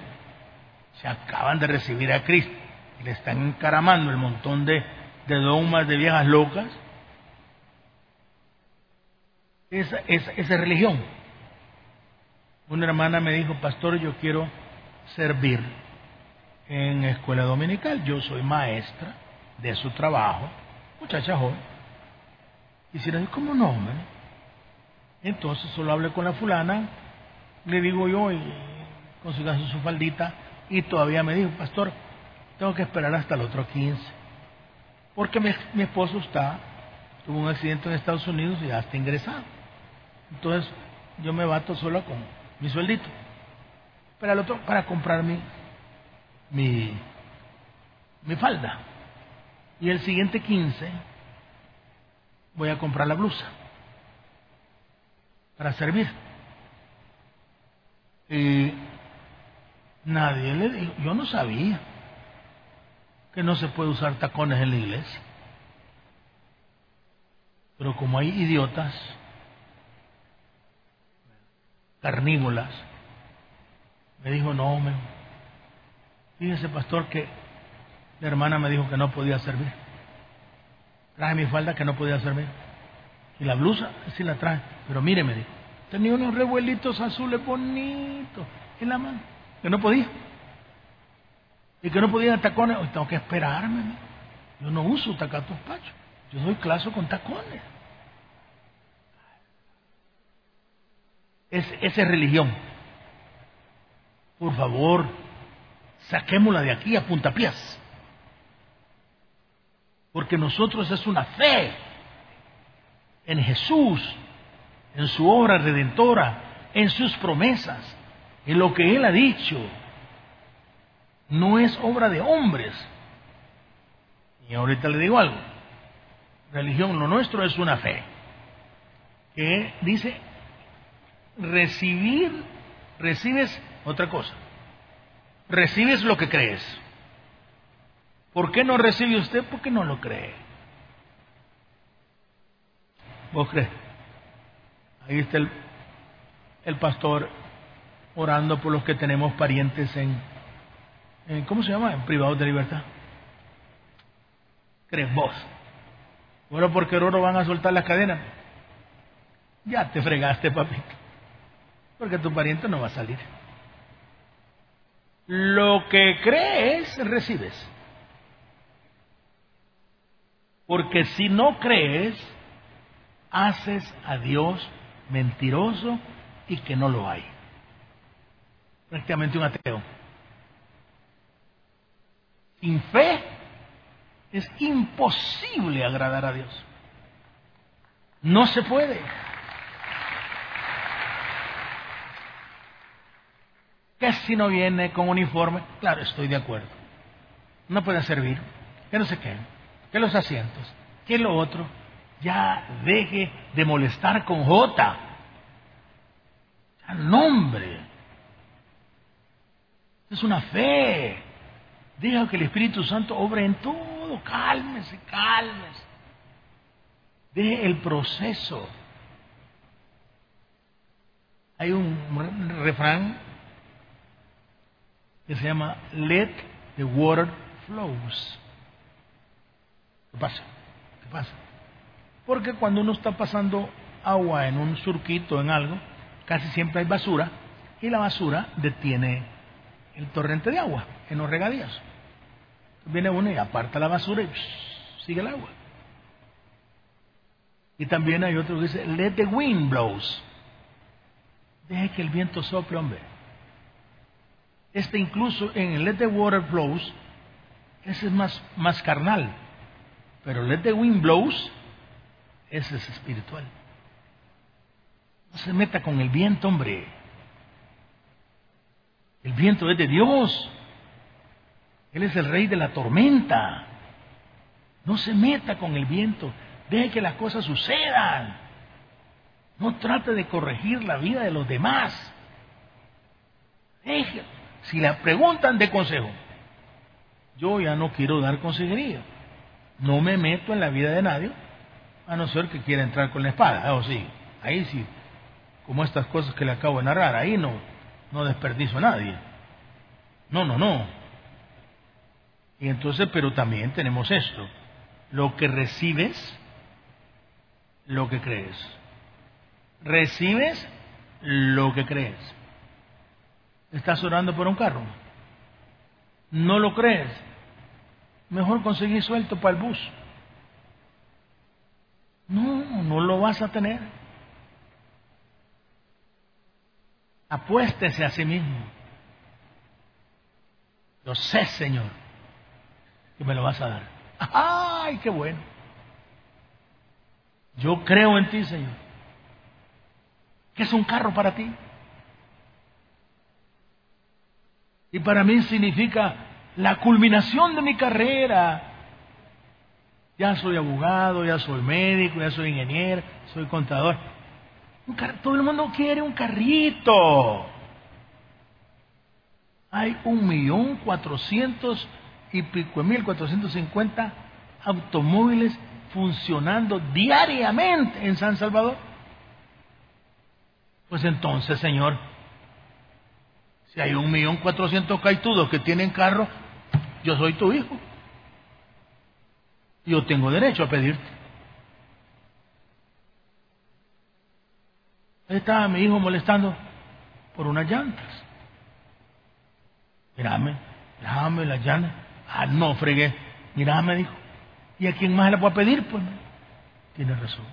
se acaban de recibir a Cristo y le están encaramando el montón de, de dogmas de viejas locas, esa, esa, esa es religión. Una hermana me dijo, pastor, yo quiero servir en escuela dominical. Yo soy maestra de su trabajo, muchacha joven. Y si le ¿cómo no, hombre? Entonces solo hablé con la fulana, le digo yo, y consigas su faldita, y todavía me dijo, pastor, tengo que esperar hasta el otro 15. Porque mi, esposo está, tuvo un accidente en Estados Unidos y ya está ingresado. Entonces yo me bato solo con mi sueldito. Para el otro, para comprar mi, mi falda. Y el siguiente 15 voy a comprar la blusa para servir. Y nadie le dijo, yo no sabía que no se puede usar tacones en la iglesia. Pero como hay idiotas, carnívolas, me dijo, no, me... fíjese pastor que la hermana me dijo que no podía servir. Traje mi falda que no podía servir. Y la blusa sí la traje. Pero mire, me dijo, tenía unos revuelitos azules bonitos en la mano, que no podía. Y que no podía tacones. Hoy tengo que esperarme. Yo no uso tacatos pachos. Yo doy clase con tacones. Es, esa es religión. Por favor, saquémosla de aquí a puntapiés. Porque nosotros es una fe en Jesús, en su obra redentora, en sus promesas, en lo que Él ha dicho. No es obra de hombres. Y ahorita le digo algo. Religión, lo nuestro es una fe. Que dice, recibir, recibes otra cosa. Recibes lo que crees. ¿Por qué no recibe usted? Porque no lo cree. ¿Vos crees? Ahí está el, el pastor orando por los que tenemos parientes en, ¿cómo se llama? En privados de libertad. ¿Crees vos? Bueno, porque oro van a soltar las cadenas. Ya te fregaste, papito. Porque tu pariente no va a salir. Lo que crees, recibes. Porque si no crees, haces a Dios mentiroso y que no lo hay. Prácticamente un ateo. Sin fe es imposible agradar a Dios. No se puede. Que si no viene con uniforme, claro, estoy de acuerdo. No puede servir, que no se quede que los asientos, que lo otro, ya deje de molestar con J. Ya nombre. Es una fe. Deja que el Espíritu Santo obre en todo. Cálmese, cálmese. Deje el proceso. Hay un refrán que se llama Let the water flows. ¿Qué pasa? ¿Qué pasa? Porque cuando uno está pasando agua en un surquito, en algo, casi siempre hay basura y la basura detiene el torrente de agua en los regadíos. Viene uno y aparta la basura y sigue el agua. Y también hay otro que dice, let the wind blows. Deje que el viento sople, hombre. Este incluso en let the water flows, ese es más, más carnal. Pero let the wind blows, ese es espiritual. No se meta con el viento, hombre. El viento es de Dios. Él es el rey de la tormenta. No se meta con el viento. Deje que las cosas sucedan. No trate de corregir la vida de los demás. Deje. Si le preguntan de consejo, yo ya no quiero dar consejería. No me meto en la vida de nadie, a no ser que quiera entrar con la espada. O sí, ahí sí, como estas cosas que le acabo de narrar, ahí no, no desperdicio a nadie. No, no, no. Y entonces, pero también tenemos esto. Lo que recibes, lo que crees. Recibes lo que crees. Estás orando por un carro. No lo crees. Mejor conseguir suelto para el bus. No, no lo vas a tener. Apuéstese a sí mismo. Yo sé, Señor, que me lo vas a dar. ¡Ay, qué bueno! Yo creo en ti, Señor. ¿Qué es un carro para ti? Y para mí significa la culminación de mi carrera. Ya soy abogado, ya soy médico, ya soy ingeniero, soy contador. todo el mundo quiere un carrito. Hay un millón cuatrocientos y pico mil cuatrocientos cincuenta automóviles funcionando diariamente en San Salvador. Pues entonces, Señor, si hay un millón cuatrocientos caitudos que tienen carro, yo soy tu hijo. Yo tengo derecho a pedirte. Ahí estaba mi hijo molestando por unas llantas. Mírame, mírame las llantas. Ah, no, fregué. Mírame, dijo. ¿Y a quién más le puedo pedir? Pues tiene razón.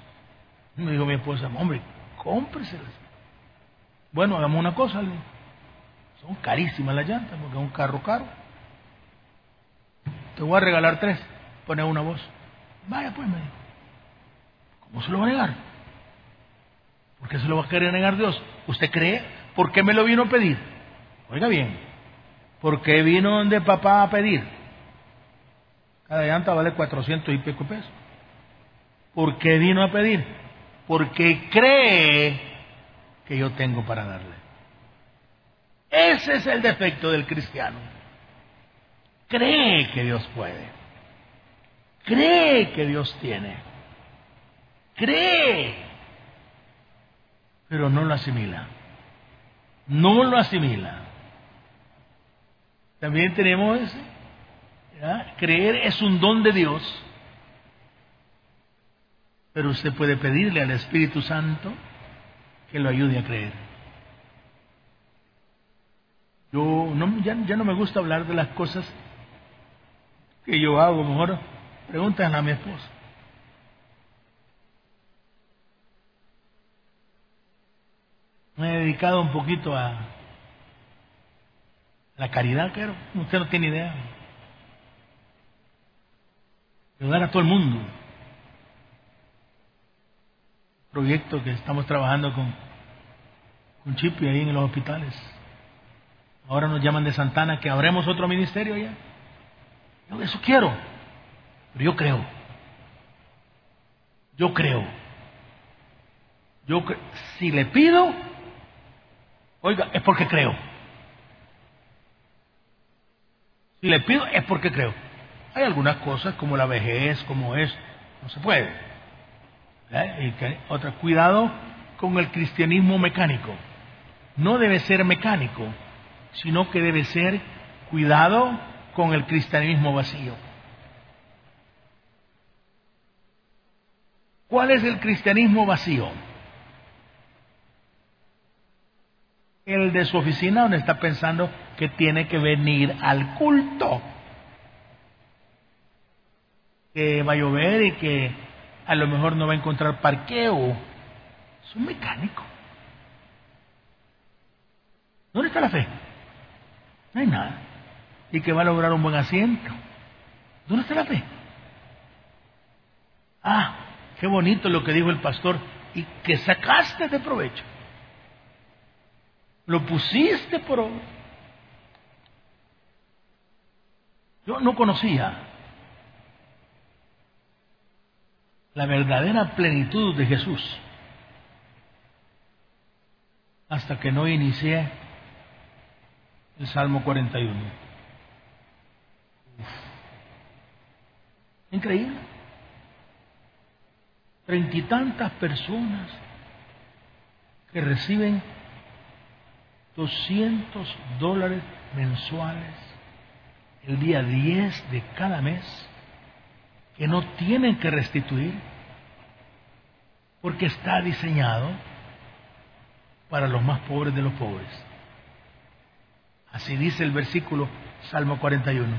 Me dijo mi esposa, hombre, cómpreselas. Bueno, hagamos una cosa. Son carísimas las llantas porque es un carro caro. Te voy a regalar tres. Pone una voz. Vaya pues, me dijo. ¿Cómo se lo va a negar? ¿Por qué se lo va a querer negar Dios? ¿Usted cree? ¿Por qué me lo vino a pedir? Oiga bien. ¿Por qué vino donde papá a pedir? Cada llanta vale 400 y pico pesos. ¿Por qué vino a pedir? Porque cree que yo tengo para darle. Ese es el defecto del cristiano. Cree que Dios puede cree que Dios tiene. Cree. Pero no lo asimila. No lo asimila. También tenemos. Creer es un don de Dios. Pero usted puede pedirle al Espíritu Santo que lo ayude a creer. Yo no, ya, ya no me gusta hablar de las cosas que yo hago, mejor Pregúntale a mi esposa. Me he dedicado un poquito a la caridad, pero usted no tiene idea. Ayudar a todo el mundo. Proyecto que estamos trabajando con, con Chipi ahí en los hospitales. Ahora nos llaman de Santana que abremos otro ministerio allá. Eso quiero. Pero yo creo. Yo creo. Yo si le pido, oiga, es porque creo. Si le pido, es porque creo. Hay algunas cosas como la vejez, como es, no se puede. ¿Eh? Otra, cuidado con el cristianismo mecánico. No debe ser mecánico, sino que debe ser cuidado con el cristianismo vacío. ¿Cuál es el cristianismo vacío? El de su oficina donde está pensando que tiene que venir al culto. Que va a llover y que a lo mejor no va a encontrar parqueo. Es un mecánico. ¿Dónde está la fe? No hay nada. Y que va a lograr un buen asiento. ¿Dónde está la fe? Ah, Qué bonito lo que dijo el pastor. Y que sacaste de provecho. Lo pusiste por obra. Yo no conocía la verdadera plenitud de Jesús hasta que no inicié el Salmo 41. Increíble treinta y tantas personas que reciben 200 dólares mensuales el día 10 de cada mes que no tienen que restituir porque está diseñado para los más pobres de los pobres. Así dice el versículo Salmo 41.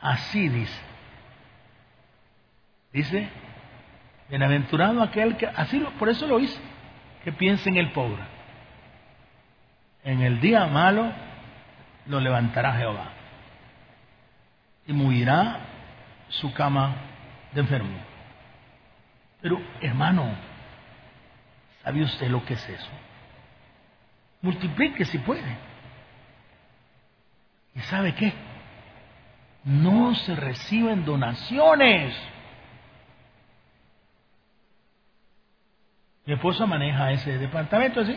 Así dice. Dice, bienaventurado aquel que, así por eso lo hice, que piense en el pobre. En el día malo lo levantará Jehová y morirá su cama de enfermo. Pero hermano, ¿sabe usted lo que es eso? Multiplique si puede. ¿Y sabe qué? No se reciben donaciones. Mi esposa maneja ese departamento así.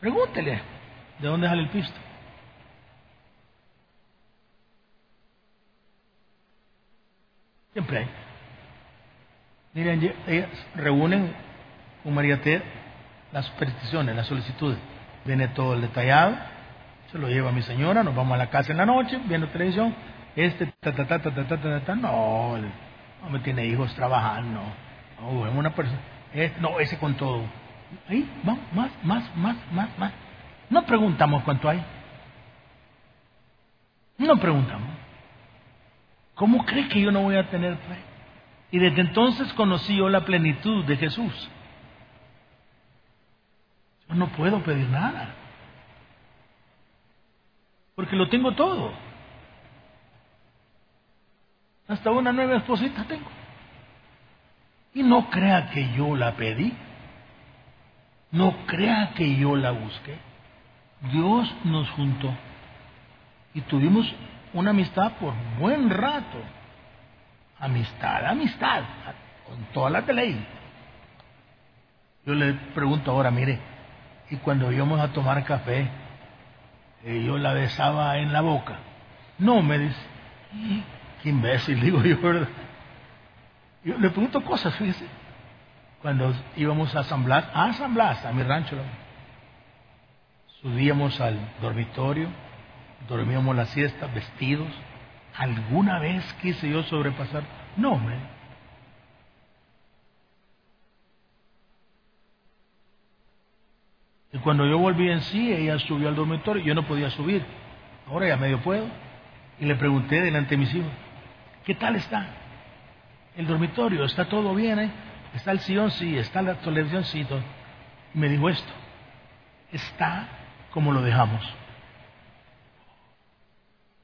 Pregúntele de dónde sale el pisto. Siempre hay. Miren, ellas reúnen con María T las peticiones, las solicitudes. Viene todo el detallado, se lo lleva mi señora, nos vamos a la casa en la noche, viendo televisión. Este, ta, ta, ta, ta, ta, ta, ta, no, no me tiene hijos trabajando. No, es una persona. No, ese con todo. Ahí, vamos, más, más, más, más, más. No preguntamos cuánto hay. No preguntamos. ¿Cómo cree que yo no voy a tener fe? Y desde entonces conocí yo la plenitud de Jesús. Yo no puedo pedir nada. Porque lo tengo todo. Hasta una nueva esposita tengo. Y no crea que yo la pedí. No crea que yo la busqué. Dios nos juntó. Y tuvimos una amistad por buen rato. Amistad, amistad, con toda la ley. Yo le pregunto ahora, mire, y cuando íbamos a tomar café, eh, yo la besaba en la boca. No, me dice, qué imbécil, digo yo, ¿verdad? Yo le pregunto cosas, fíjese. Cuando íbamos a asamblar, a asamblar, a mi rancho, subíamos al dormitorio, dormíamos la siesta vestidos. ¿Alguna vez quise yo sobrepasar? No, me. Y cuando yo volví en sí, ella subió al dormitorio, yo no podía subir. Ahora ya medio puedo. Y le pregunté delante de mis hijos, ¿qué tal está? El dormitorio, ¿está todo bien? Eh? ¿Está el sillón? Sí. ¿Está la televisión? Sí. Y me dijo esto, está como lo dejamos.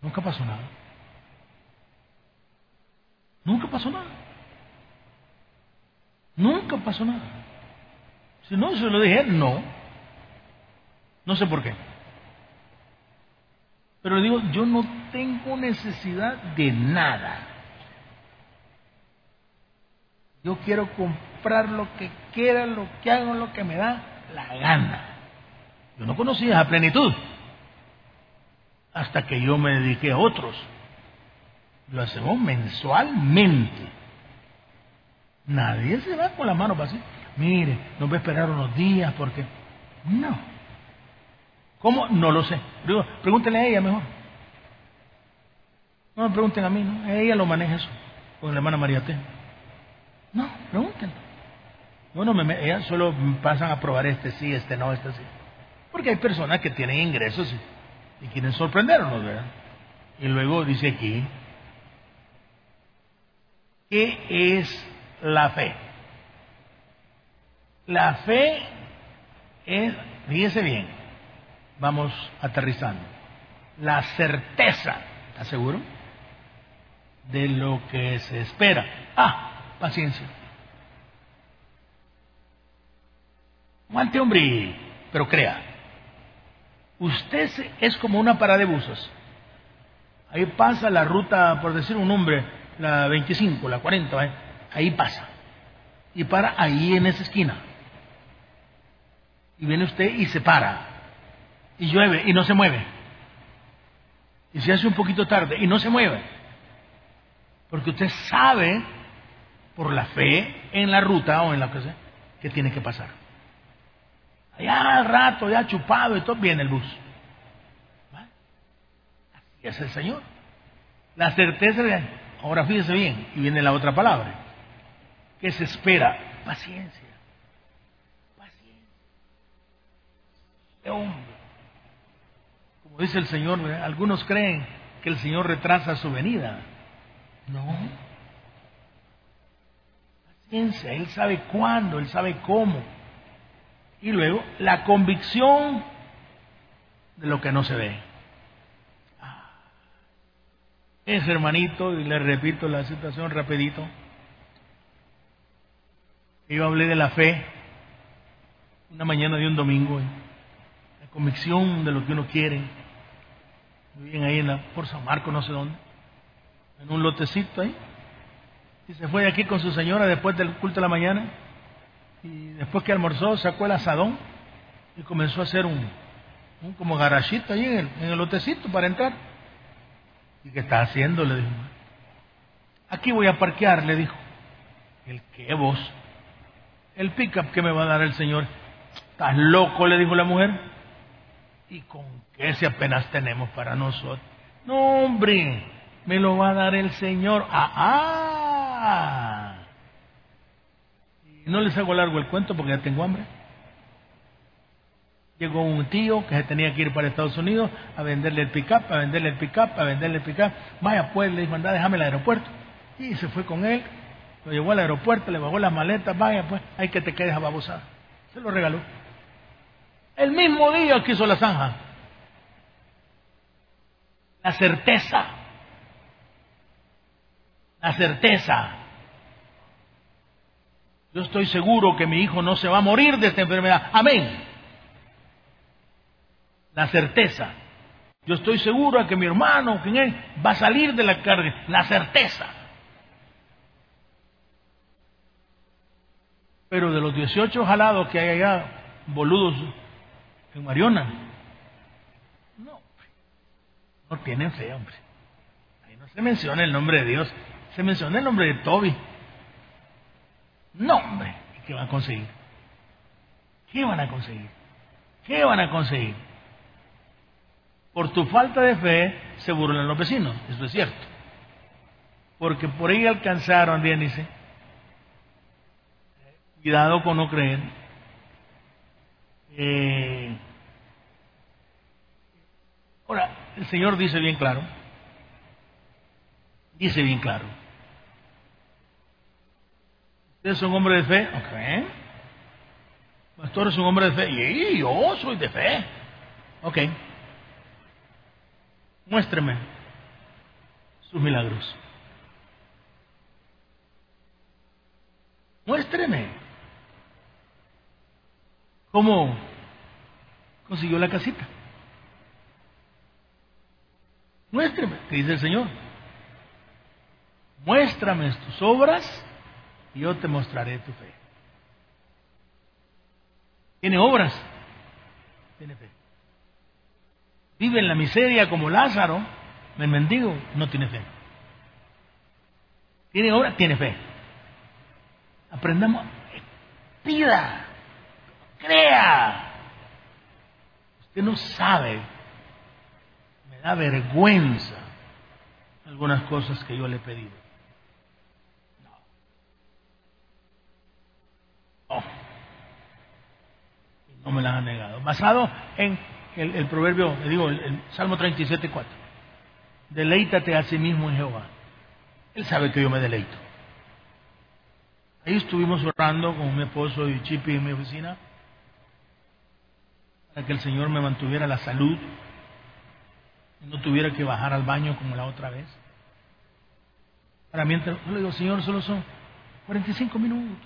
Nunca pasó nada. Nunca pasó nada. Nunca pasó nada. Si no se lo dije, no. No sé por qué. Pero le digo, yo no tengo necesidad de nada. Yo quiero comprar lo que quiera, lo que hago, lo que me da la gana. Yo no conocía esa plenitud hasta que yo me dediqué a otros. Lo hacemos mensualmente. Nadie se va con la mano vacía. Mire, no voy a esperar unos días porque... No. ¿Cómo? No lo sé. pregúntenle a ella mejor. No me pregunten a mí, ¿no? Ella lo maneja eso, con la hermana María T. No, pregúntenle. Bueno, me, ella solo pasan a probar este sí, este no, este sí. Porque hay personas que tienen ingresos y y quieren sorprendernos, ¿verdad? Y luego dice aquí, ¿qué es la fe? La fe es, fíjese bien, vamos aterrizando, la certeza, ¿está seguro? De lo que se espera. Ah, paciencia. Aguante, hombre, pero crea. Usted es como una parada de buses. Ahí pasa la ruta, por decir un nombre, la 25, la 40, ¿eh? ahí pasa. Y para ahí en esa esquina. Y viene usted y se para. Y llueve y no se mueve. Y se hace un poquito tarde y no se mueve. Porque usted sabe, por la fe en la ruta o en la que sea, que tiene que pasar. Allá al rato, ya chupado y todo, viene el bus. Así es el Señor. La certeza de... Ahora fíjese bien, y viene la otra palabra. que se espera? Paciencia. Paciencia. hombre. Como dice el Señor, algunos creen que el Señor retrasa su venida. No. Paciencia, Él sabe cuándo, Él sabe cómo. Y luego la convicción de lo que no se ve. Ah. Ese hermanito, y le repito la situación rapidito, yo hablé de la fe una mañana de un domingo, la convicción de lo que uno quiere. Viven ahí en la, por San Marco, no sé dónde, en un lotecito ahí. Y se fue aquí con su señora después del culto de la mañana. Y después que almorzó, sacó el asadón y comenzó a hacer un, un como garachito el, en el lotecito para entrar. ¿Y qué está haciendo? Le dijo. Aquí voy a parquear, le dijo. ¿El qué vos? El pickup que me va a dar el Señor. ¿Estás loco? le dijo la mujer. ¿Y con qué si apenas tenemos para nosotros? No, hombre, me lo va a dar el Señor. Ah, ah. No les hago largo el cuento porque ya tengo hambre. Llegó un tío que se tenía que ir para Estados Unidos a venderle el pick-up, a venderle el pick-up, a venderle el pick-up. Vaya pues, le dijo, anda, déjame el aeropuerto. Y se fue con él, lo llevó al aeropuerto, le bajó las maletas, vaya pues, hay que te quedes a babosar. Se lo regaló. El mismo día que hizo la zanja. La certeza. La certeza. Yo estoy seguro que mi hijo no se va a morir de esta enfermedad. Amén. La certeza. Yo estoy seguro de que mi hermano, quien es, va a salir de la carga. La certeza. Pero de los 18 jalados que hay allá, boludos en Mariona, no, no tienen fe, hombre. Ahí no se menciona el nombre de Dios, se menciona el nombre de Toby. No, hombre, ¿qué van a conseguir? ¿Qué van a conseguir? ¿Qué van a conseguir? Por tu falta de fe se burlan los vecinos, eso es cierto. Porque por ahí alcanzaron, bien dice, Cuidado con no creer. Eh, ahora, el Señor dice bien claro, dice bien claro, ¿ustedes son hombres de fe? Ok. Pastor es un hombre de fe. Y yo soy de fe. Ok. Muéstreme sus milagros. Muéstreme. ¿Cómo consiguió la casita? Muéstrame, ¿qué dice el Señor? Muéstrame tus obras yo te mostraré tu fe. ¿Tiene obras? Tiene fe. Vive en la miseria como Lázaro, el mendigo, no tiene fe. ¿Tiene obras? Tiene fe. Aprendamos, pida, crea. Usted no sabe, me da vergüenza algunas cosas que yo le he pedido. No. No. me las ha negado. Basado en el, proverbio, le digo, el, el Salmo 37, 4. Deleítate a sí mismo en Jehová. Él sabe que yo me deleito. Ahí estuvimos orando con mi esposo y Chipi en mi oficina para que el Señor me mantuviera la salud y no tuviera que bajar al baño como la otra vez. Para mientras, yo le digo, Señor, solo son 45 minutos.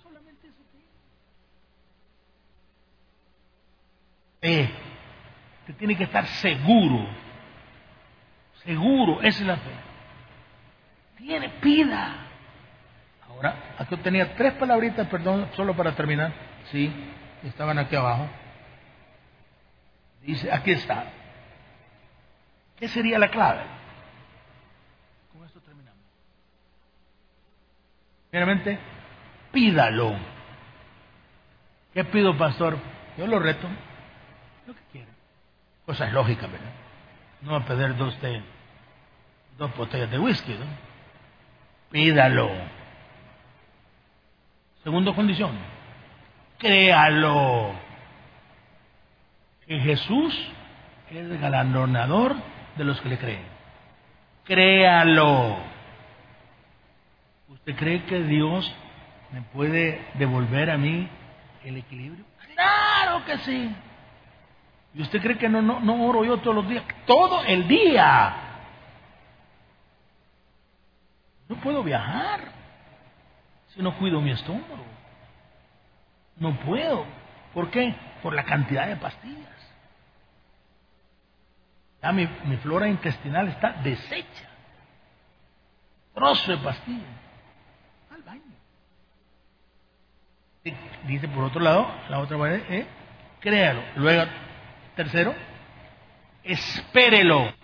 Solamente eso. Eh, te tiene que estar seguro. Seguro, esa es la fe. Tiene, pida. Ahora, aquí tenía tres palabritas, perdón, solo para terminar. Sí, estaban aquí abajo. Dice, aquí está. ¿Qué sería la clave? Con esto terminamos. Primeramente, pídalo. ¿Qué pido, pastor? Yo lo reto. Lo que quiera. Cosa es lógica, ¿verdad? No va a pedir dos, dos botellas de whisky, ¿no? Pídalo. Segunda condición. Créalo. Que Jesús es el galardonador de los que le creen. Créalo. ¿Usted cree que Dios me puede devolver a mí el equilibrio? Claro que sí. ¿Y usted cree que no, no, no oro yo todos los días? Todo el día. No puedo viajar si no cuido mi estómago. No puedo. ¿Por qué? Por la cantidad de pastillas. Ya mi, mi flora intestinal está deshecha. Trozo de pastillas. Al baño. Dice por otro lado, la otra manera es, créalo. Luego, tercero, espérelo.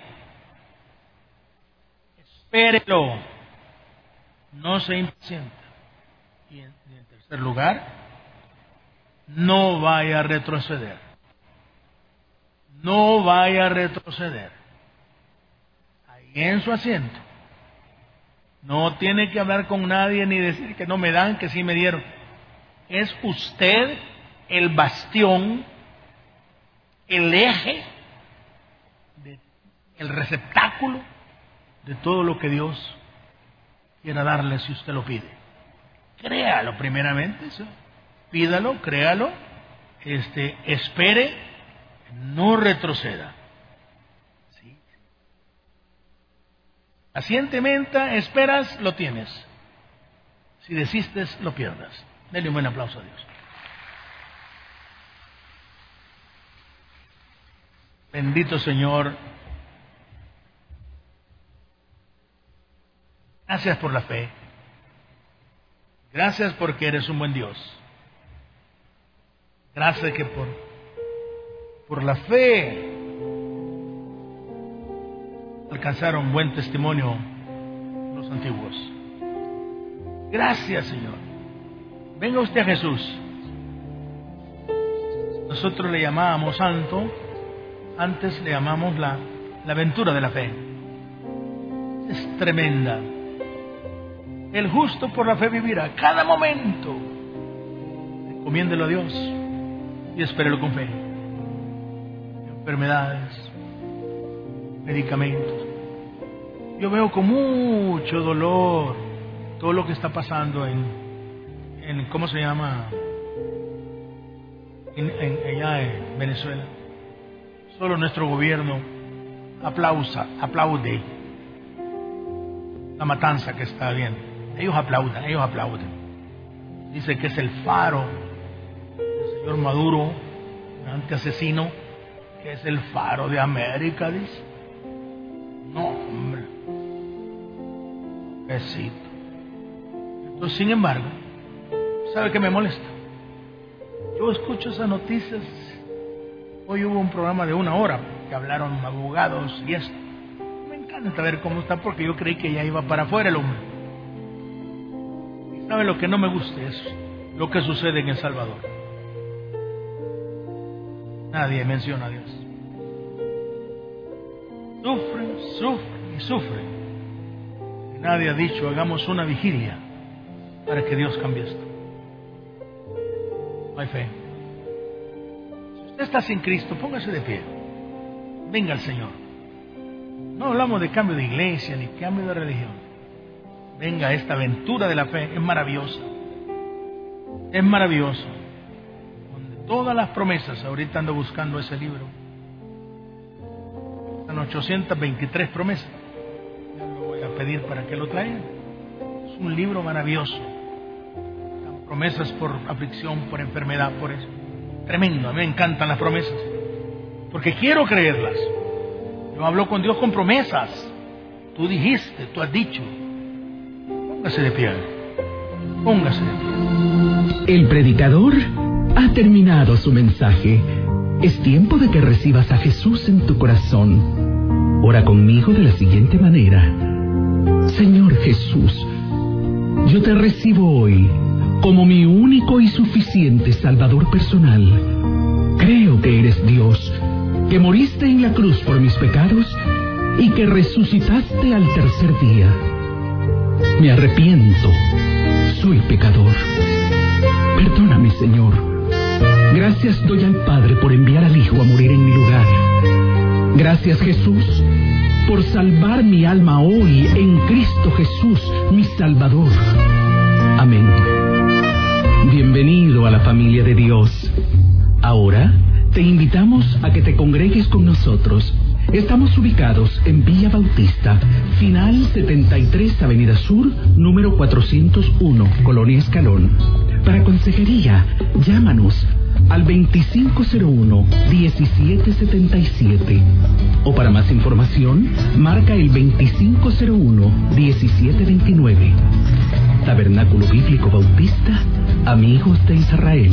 Espérelo. No se impaciente. Y en, y en tercer lugar, no vaya a retroceder. No vaya a retroceder. Ahí en su asiento. No tiene que hablar con nadie ni decir que no me dan, que sí me dieron. Es usted el bastión, el eje, de, el receptáculo de todo lo que Dios quiera darle si usted lo pide. Créalo primeramente, ¿sí? pídalo, créalo, este, espere, no retroceda. ¿Sí? Pacientemente esperas, lo tienes. Si desistes, lo pierdas. Denle un buen aplauso a Dios. Bendito Señor. Gracias por la fe. Gracias porque eres un buen Dios. Gracias que por, por la fe alcanzaron buen testimonio los antiguos. Gracias, Señor. Venga usted a Jesús. Nosotros le llamábamos santo, antes le llamamos la, la aventura de la fe. Es tremenda. El justo por la fe vivirá cada momento. Encomiéndelo a Dios y espérelo con fe. Enfermedades, medicamentos. Yo veo con mucho dolor todo lo que está pasando en, en ¿cómo se llama? En, allá en Venezuela. Solo nuestro gobierno aplausa, aplaude la matanza que está habiendo. Ellos aplauden, ellos aplauden. Dice que es el faro señor Maduro, antiasesino, que es el faro de América, dice. No, hombre. Besito. Entonces, sin embargo, ¿sabe qué me molesta? Yo escucho esas noticias. Hoy hubo un programa de una hora que hablaron abogados y esto. Me encanta ver cómo está porque yo creí que ya iba para afuera el hombre. ¿Y sabe lo que no me gusta? Es lo que sucede en El Salvador. Nadie menciona a Dios. Sufren, sufren y sufren. Nadie ha dicho, hagamos una vigilia para que Dios cambie esto. Hay fe. Si usted está sin Cristo, póngase de pie. Venga al Señor. No hablamos de cambio de iglesia ni cambio de religión. Venga, esta aventura de la fe es maravillosa. Es maravillosa todas las promesas. Ahorita ando buscando ese libro. Están 823 promesas. Ya lo voy a pedir para que lo traigan. Es un libro maravilloso. Promesas por aflicción, por enfermedad, por eso. Tremendo. A mí me encantan las promesas. Porque quiero creerlas. Yo hablo con Dios con promesas. Tú dijiste, tú has dicho. Póngase de pie. Póngase de pie. El predicador ha terminado su mensaje. Es tiempo de que recibas a Jesús en tu corazón. Ora conmigo de la siguiente manera. Señor Jesús, yo te recibo hoy como mi único y suficiente Salvador personal. Creo que eres Dios, que moriste en la cruz por mis pecados y que resucitaste al tercer día. Me arrepiento, soy pecador. Perdóname, Señor. Gracias doy al Padre por enviar al Hijo a morir en mi lugar. Gracias, Jesús, por salvar mi alma hoy en Cristo Jesús, mi Salvador. Amén. Bienvenido a la familia de Dios. Ahora te invitamos a que te congregues con nosotros. Estamos ubicados en Villa Bautista, final 73 Avenida Sur, número 401, Colonia Escalón. Para consejería, llámanos al 2501-1777. O para más información, marca el 2501-1729. Tabernáculo Bíblico Bautista, Amigos de Israel.